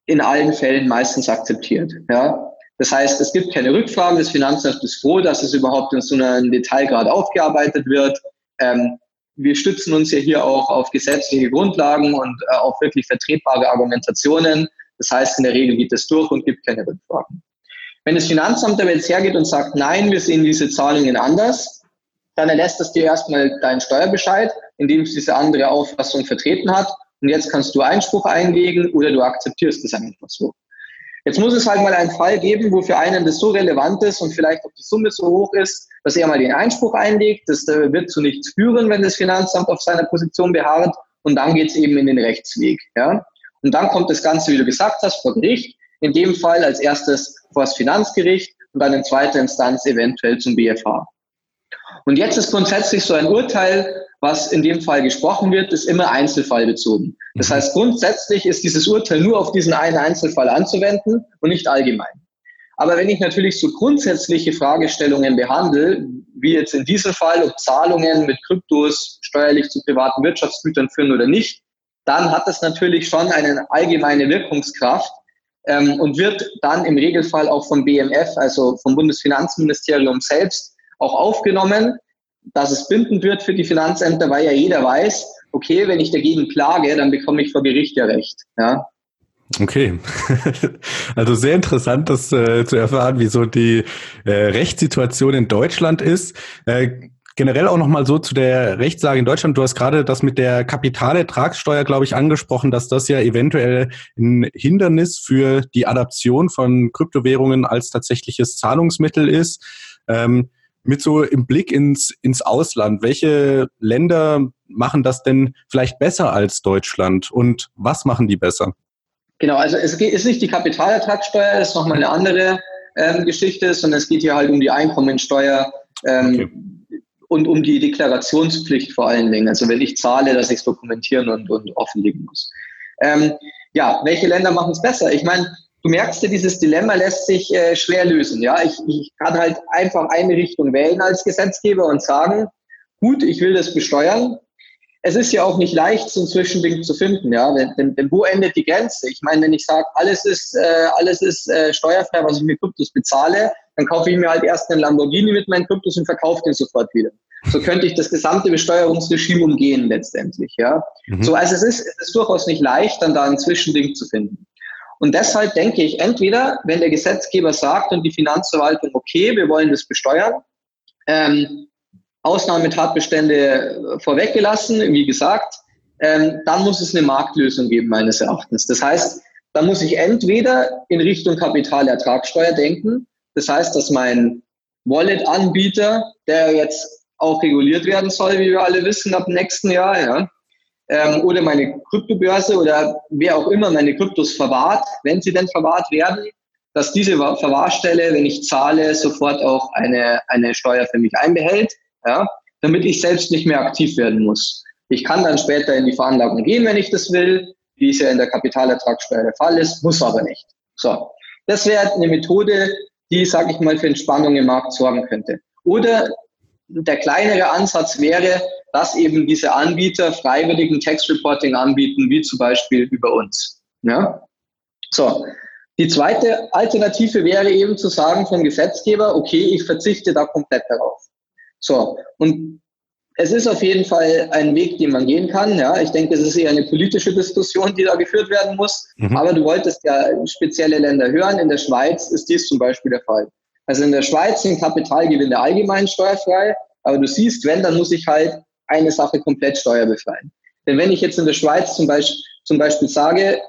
in allen Fällen meistens akzeptiert. Ja? Das heißt, es gibt keine Rückfragen. Das Finanzamt ist froh, dass es überhaupt in so einem Detailgrad aufgearbeitet wird. Ähm, wir stützen uns ja hier auch auf gesetzliche Grundlagen und äh, auf wirklich vertretbare Argumentationen. Das heißt, in der Regel geht es durch und gibt keine Rückfragen. Wenn das Finanzamt aber jetzt hergeht und sagt, nein, wir sehen diese Zahlungen anders, dann erlässt es dir erstmal deinen Steuerbescheid, in dem es diese andere Auffassung vertreten hat. Und jetzt kannst du Einspruch einlegen oder du akzeptierst es einfach so. Jetzt muss es halt mal einen Fall geben, wo für einen das so relevant ist und vielleicht auch die Summe so hoch ist, dass er mal den Einspruch einlegt. Das wird zu nichts führen, wenn das Finanzamt auf seiner Position beharrt. Und dann geht es eben in den Rechtsweg. Ja? Und dann kommt das Ganze, wie du gesagt hast, vor Gericht. In dem Fall als erstes vor das Finanzgericht und dann in zweiter Instanz eventuell zum BFH. Und jetzt ist grundsätzlich so ein Urteil, was in dem Fall gesprochen wird, ist immer einzelfallbezogen. Das mhm. heißt, grundsätzlich ist dieses Urteil nur auf diesen einen Einzelfall anzuwenden und nicht allgemein. Aber wenn ich natürlich so grundsätzliche Fragestellungen behandle, wie jetzt in diesem Fall, ob Zahlungen mit Kryptos steuerlich zu privaten Wirtschaftsgütern führen oder nicht, dann hat das natürlich schon eine allgemeine Wirkungskraft ähm, und wird dann im Regelfall auch vom BMF, also vom Bundesfinanzministerium selbst, auch aufgenommen, dass es bindend wird für die Finanzämter, weil ja jeder weiß, okay, wenn ich dagegen klage, dann bekomme ich vor Gericht ja Recht. Ja. Okay, also sehr interessant, das äh, zu erfahren, wieso die äh, Rechtssituation in Deutschland ist. Äh, generell auch nochmal so zu der Rechtslage in Deutschland. Du hast gerade das mit der Kapitalertragssteuer, glaube ich, angesprochen, dass das ja eventuell ein Hindernis für die Adaption von Kryptowährungen als tatsächliches Zahlungsmittel ist. Ähm, mit so im Blick ins, ins Ausland, welche Länder machen das denn vielleicht besser als Deutschland und was machen die besser? Genau, also es ist nicht die Kapitalertragssteuer, das ist nochmal eine andere ähm, Geschichte, sondern es geht hier halt um die Einkommensteuer. Ähm, okay und um die Deklarationspflicht vor allen Dingen. Also wenn ich zahle, dass ich es dokumentieren und, und offenlegen muss. Ähm, ja, welche Länder machen es besser? Ich meine, du merkst ja, dieses Dilemma lässt sich äh, schwer lösen. Ja, ich, ich kann halt einfach eine Richtung wählen als Gesetzgeber und sagen, gut, ich will das besteuern. Es ist ja auch nicht leicht, so ein Zwischending zu finden. Ja, denn, denn, denn wo endet die Grenze? Ich meine, wenn ich sage, alles ist, äh, alles ist äh, steuerfrei, was ich mit Kryptos bezahle, dann kaufe ich mir halt erst einen Lamborghini mit meinen Kryptos und verkaufe den sofort wieder. So könnte ich das gesamte Besteuerungsregime umgehen letztendlich. Ja, mhm. so also es ist, es ist durchaus nicht leicht, dann da ein Zwischending zu finden. Und deshalb denke ich, entweder, wenn der Gesetzgeber sagt und die Finanzverwaltung, okay, wir wollen das besteuern, ähm, Ausnahmetatbestände vorweggelassen, wie gesagt, ähm, dann muss es eine Marktlösung geben, meines Erachtens. Das heißt, da muss ich entweder in Richtung Kapitalertragssteuer denken, das heißt, dass mein Wallet-Anbieter, der jetzt auch reguliert werden soll, wie wir alle wissen, ab nächsten Jahr, ja, ähm, oder meine Kryptobörse oder wer auch immer meine Kryptos verwahrt, wenn sie denn verwahrt werden, dass diese Verwahrstelle, wenn ich zahle, sofort auch eine, eine Steuer für mich einbehält, ja, damit ich selbst nicht mehr aktiv werden muss. Ich kann dann später in die Veranlagung gehen, wenn ich das will, wie es ja in der Kapitalertragssteuer der Fall ist, muss aber nicht. So, das wäre eine Methode, die, sage ich mal, für Entspannung im Markt sorgen könnte. Oder der kleinere Ansatz wäre, dass eben diese Anbieter freiwilligen Tax Reporting anbieten, wie zum Beispiel über uns. Ja? So. Die zweite Alternative wäre eben zu sagen vom Gesetzgeber, okay, ich verzichte da komplett darauf. So. Und es ist auf jeden Fall ein Weg, den man gehen kann. Ja, ich denke, es ist eher eine politische Diskussion, die da geführt werden muss. Mhm. Aber du wolltest ja spezielle Länder hören. In der Schweiz ist dies zum Beispiel der Fall. Also in der Schweiz sind Kapitalgewinne allgemein steuerfrei. Aber du siehst, wenn, dann muss ich halt eine Sache komplett steuerbefreien. Denn wenn ich jetzt in der Schweiz zum Beispiel, zum Beispiel sage,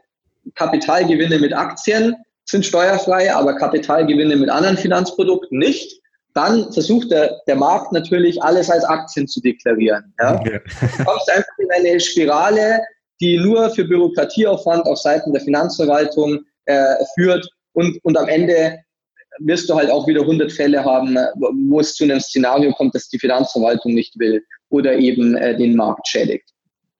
Kapitalgewinne mit Aktien sind steuerfrei, aber Kapitalgewinne mit anderen Finanzprodukten nicht, dann versucht der, der Markt natürlich alles als Aktien zu deklarieren. Ja? Okay. Du kommst einfach in eine Spirale, die nur für Bürokratieaufwand auf Seiten der Finanzverwaltung äh, führt und, und am Ende wirst du halt auch wieder 100 Fälle haben, wo es zu einem Szenario kommt, das die Finanzverwaltung nicht will oder eben äh, den Markt schädigt.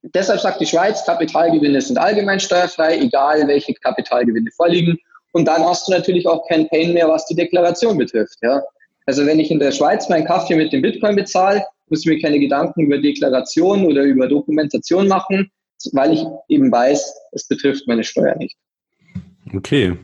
Deshalb sagt die Schweiz, Kapitalgewinne sind allgemein steuerfrei, egal welche Kapitalgewinne vorliegen. Und dann hast du natürlich auch kein Pain mehr, was die Deklaration betrifft. Ja? Also wenn ich in der Schweiz meinen Kaffee mit dem Bitcoin bezahle, muss ich mir keine Gedanken über Deklaration oder über Dokumentation machen, weil ich eben weiß, es betrifft meine Steuer nicht. Okay,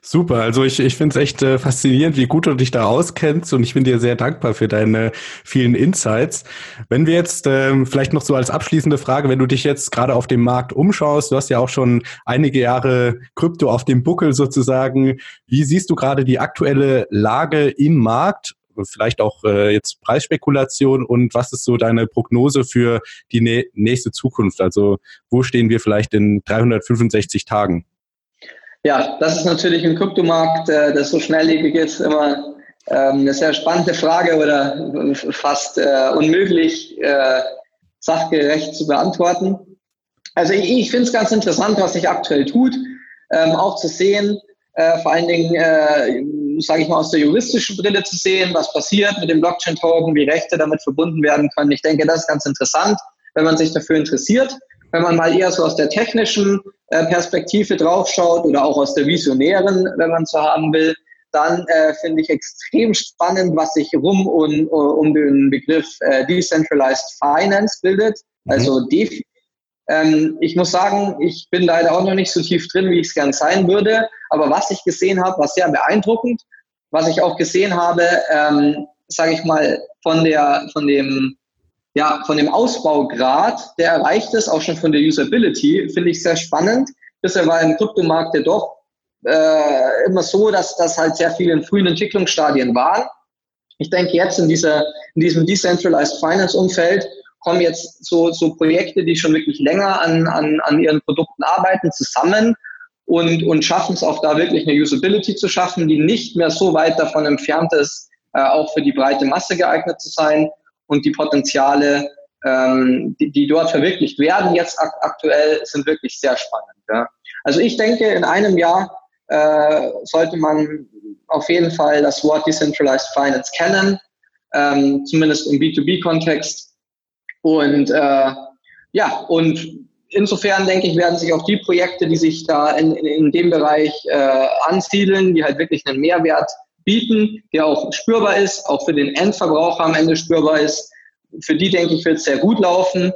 Super, also ich, ich finde es echt äh, faszinierend, wie gut du dich da auskennst und ich bin dir sehr dankbar für deine vielen Insights. Wenn wir jetzt ähm, vielleicht noch so als abschließende Frage, wenn du dich jetzt gerade auf dem Markt umschaust, du hast ja auch schon einige Jahre Krypto auf dem Buckel sozusagen, wie siehst du gerade die aktuelle Lage im Markt vielleicht auch äh, jetzt Preisspekulation und was ist so deine Prognose für die nächste Zukunft? Also wo stehen wir vielleicht in 365 Tagen? Ja, das ist natürlich im Kryptomarkt, äh, das so schnelllebig ist, immer ähm, eine sehr spannende Frage oder fast äh, unmöglich äh, sachgerecht zu beantworten. Also ich, ich finde es ganz interessant, was sich aktuell tut, ähm, auch zu sehen, äh, vor allen Dingen, äh, sage ich mal, aus der juristischen Brille zu sehen, was passiert mit dem Blockchain-Token, wie Rechte damit verbunden werden können. Ich denke, das ist ganz interessant, wenn man sich dafür interessiert. Wenn man mal eher so aus der technischen Perspektive draufschaut oder auch aus der visionären, wenn man so haben will, dann äh, finde ich extrem spannend, was sich rum um, um den Begriff äh, Decentralized Finance bildet, mhm. also DeFi. Ähm, ich muss sagen, ich bin leider auch noch nicht so tief drin, wie ich es gern sein würde, aber was ich gesehen habe, war sehr beeindruckend. Was ich auch gesehen habe, ähm, sage ich mal, von der von dem ja, von dem Ausbaugrad, der erreicht ist, auch schon von der Usability, finde ich sehr spannend. Bisher war im Kryptomarkt ja doch äh, immer so, dass das halt sehr viele in frühen Entwicklungsstadien waren. Ich denke jetzt in dieser, in diesem Decentralized Finance Umfeld kommen jetzt so, so Projekte, die schon wirklich länger an, an, an ihren Produkten arbeiten, zusammen und, und schaffen es auch da wirklich eine Usability zu schaffen, die nicht mehr so weit davon entfernt ist, äh, auch für die breite Masse geeignet zu sein und die Potenziale, ähm, die, die dort verwirklicht werden, jetzt ak aktuell, sind wirklich sehr spannend. Ja. Also ich denke, in einem Jahr äh, sollte man auf jeden Fall das Wort Decentralized Finance kennen, ähm, zumindest im B2B-Kontext. Und äh, ja, und insofern denke ich, werden sich auch die Projekte, die sich da in, in, in dem Bereich äh, ansiedeln, die halt wirklich einen Mehrwert bieten, der auch spürbar ist, auch für den Endverbraucher am Ende spürbar ist. Für die, denke ich, wird es sehr gut laufen.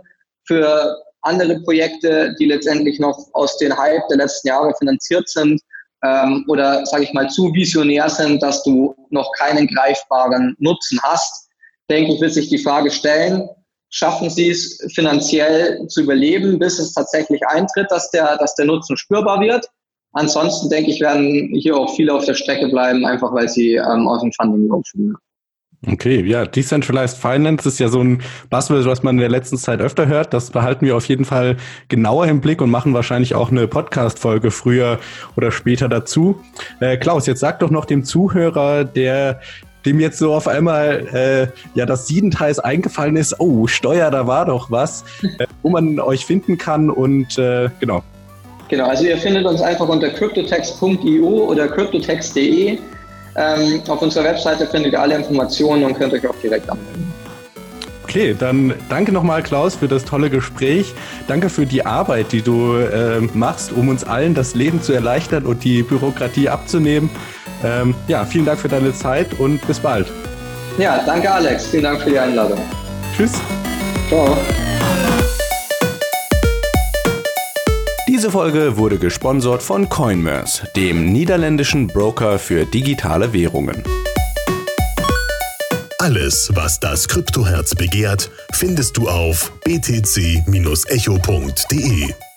Für andere Projekte, die letztendlich noch aus den Hype der letzten Jahre finanziert sind, ähm, oder, sage ich mal, zu visionär sind, dass du noch keinen greifbaren Nutzen hast, denke ich, wird sich die Frage stellen, schaffen sie es finanziell zu überleben, bis es tatsächlich eintritt, dass der, dass der Nutzen spürbar wird. Ansonsten denke ich, werden hier auch viele auf der Strecke bleiben, einfach weil sie ähm, aus dem Funding laufen. Okay, ja, Decentralized Finance ist ja so ein Buzzword, was man in der letzten Zeit öfter hört. Das behalten wir auf jeden Fall genauer im Blick und machen wahrscheinlich auch eine Podcast-Folge früher oder später dazu. Äh, Klaus, jetzt sag doch noch dem Zuhörer, der dem jetzt so auf einmal äh, ja das Siedenteils eingefallen ist, oh, Steuer, da war doch was, äh, wo man euch finden kann und äh, genau. Genau, also ihr findet uns einfach unter cryptotext.io oder cryptotext.de. Ähm, auf unserer Webseite findet ihr alle Informationen und könnt euch auch direkt anmelden. Okay, dann danke nochmal, Klaus, für das tolle Gespräch. Danke für die Arbeit, die du äh, machst, um uns allen das Leben zu erleichtern und die Bürokratie abzunehmen. Ähm, ja, vielen Dank für deine Zeit und bis bald. Ja, danke, Alex. Vielen Dank für die Einladung. Tschüss. Ciao. Diese Folge wurde gesponsert von Coinmerse, dem niederländischen Broker für digitale Währungen. Alles, was das Kryptoherz begehrt, findest du auf btc-echo.de.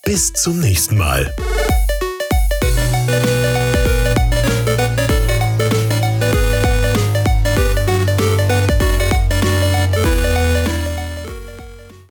Bis zum nächsten Mal.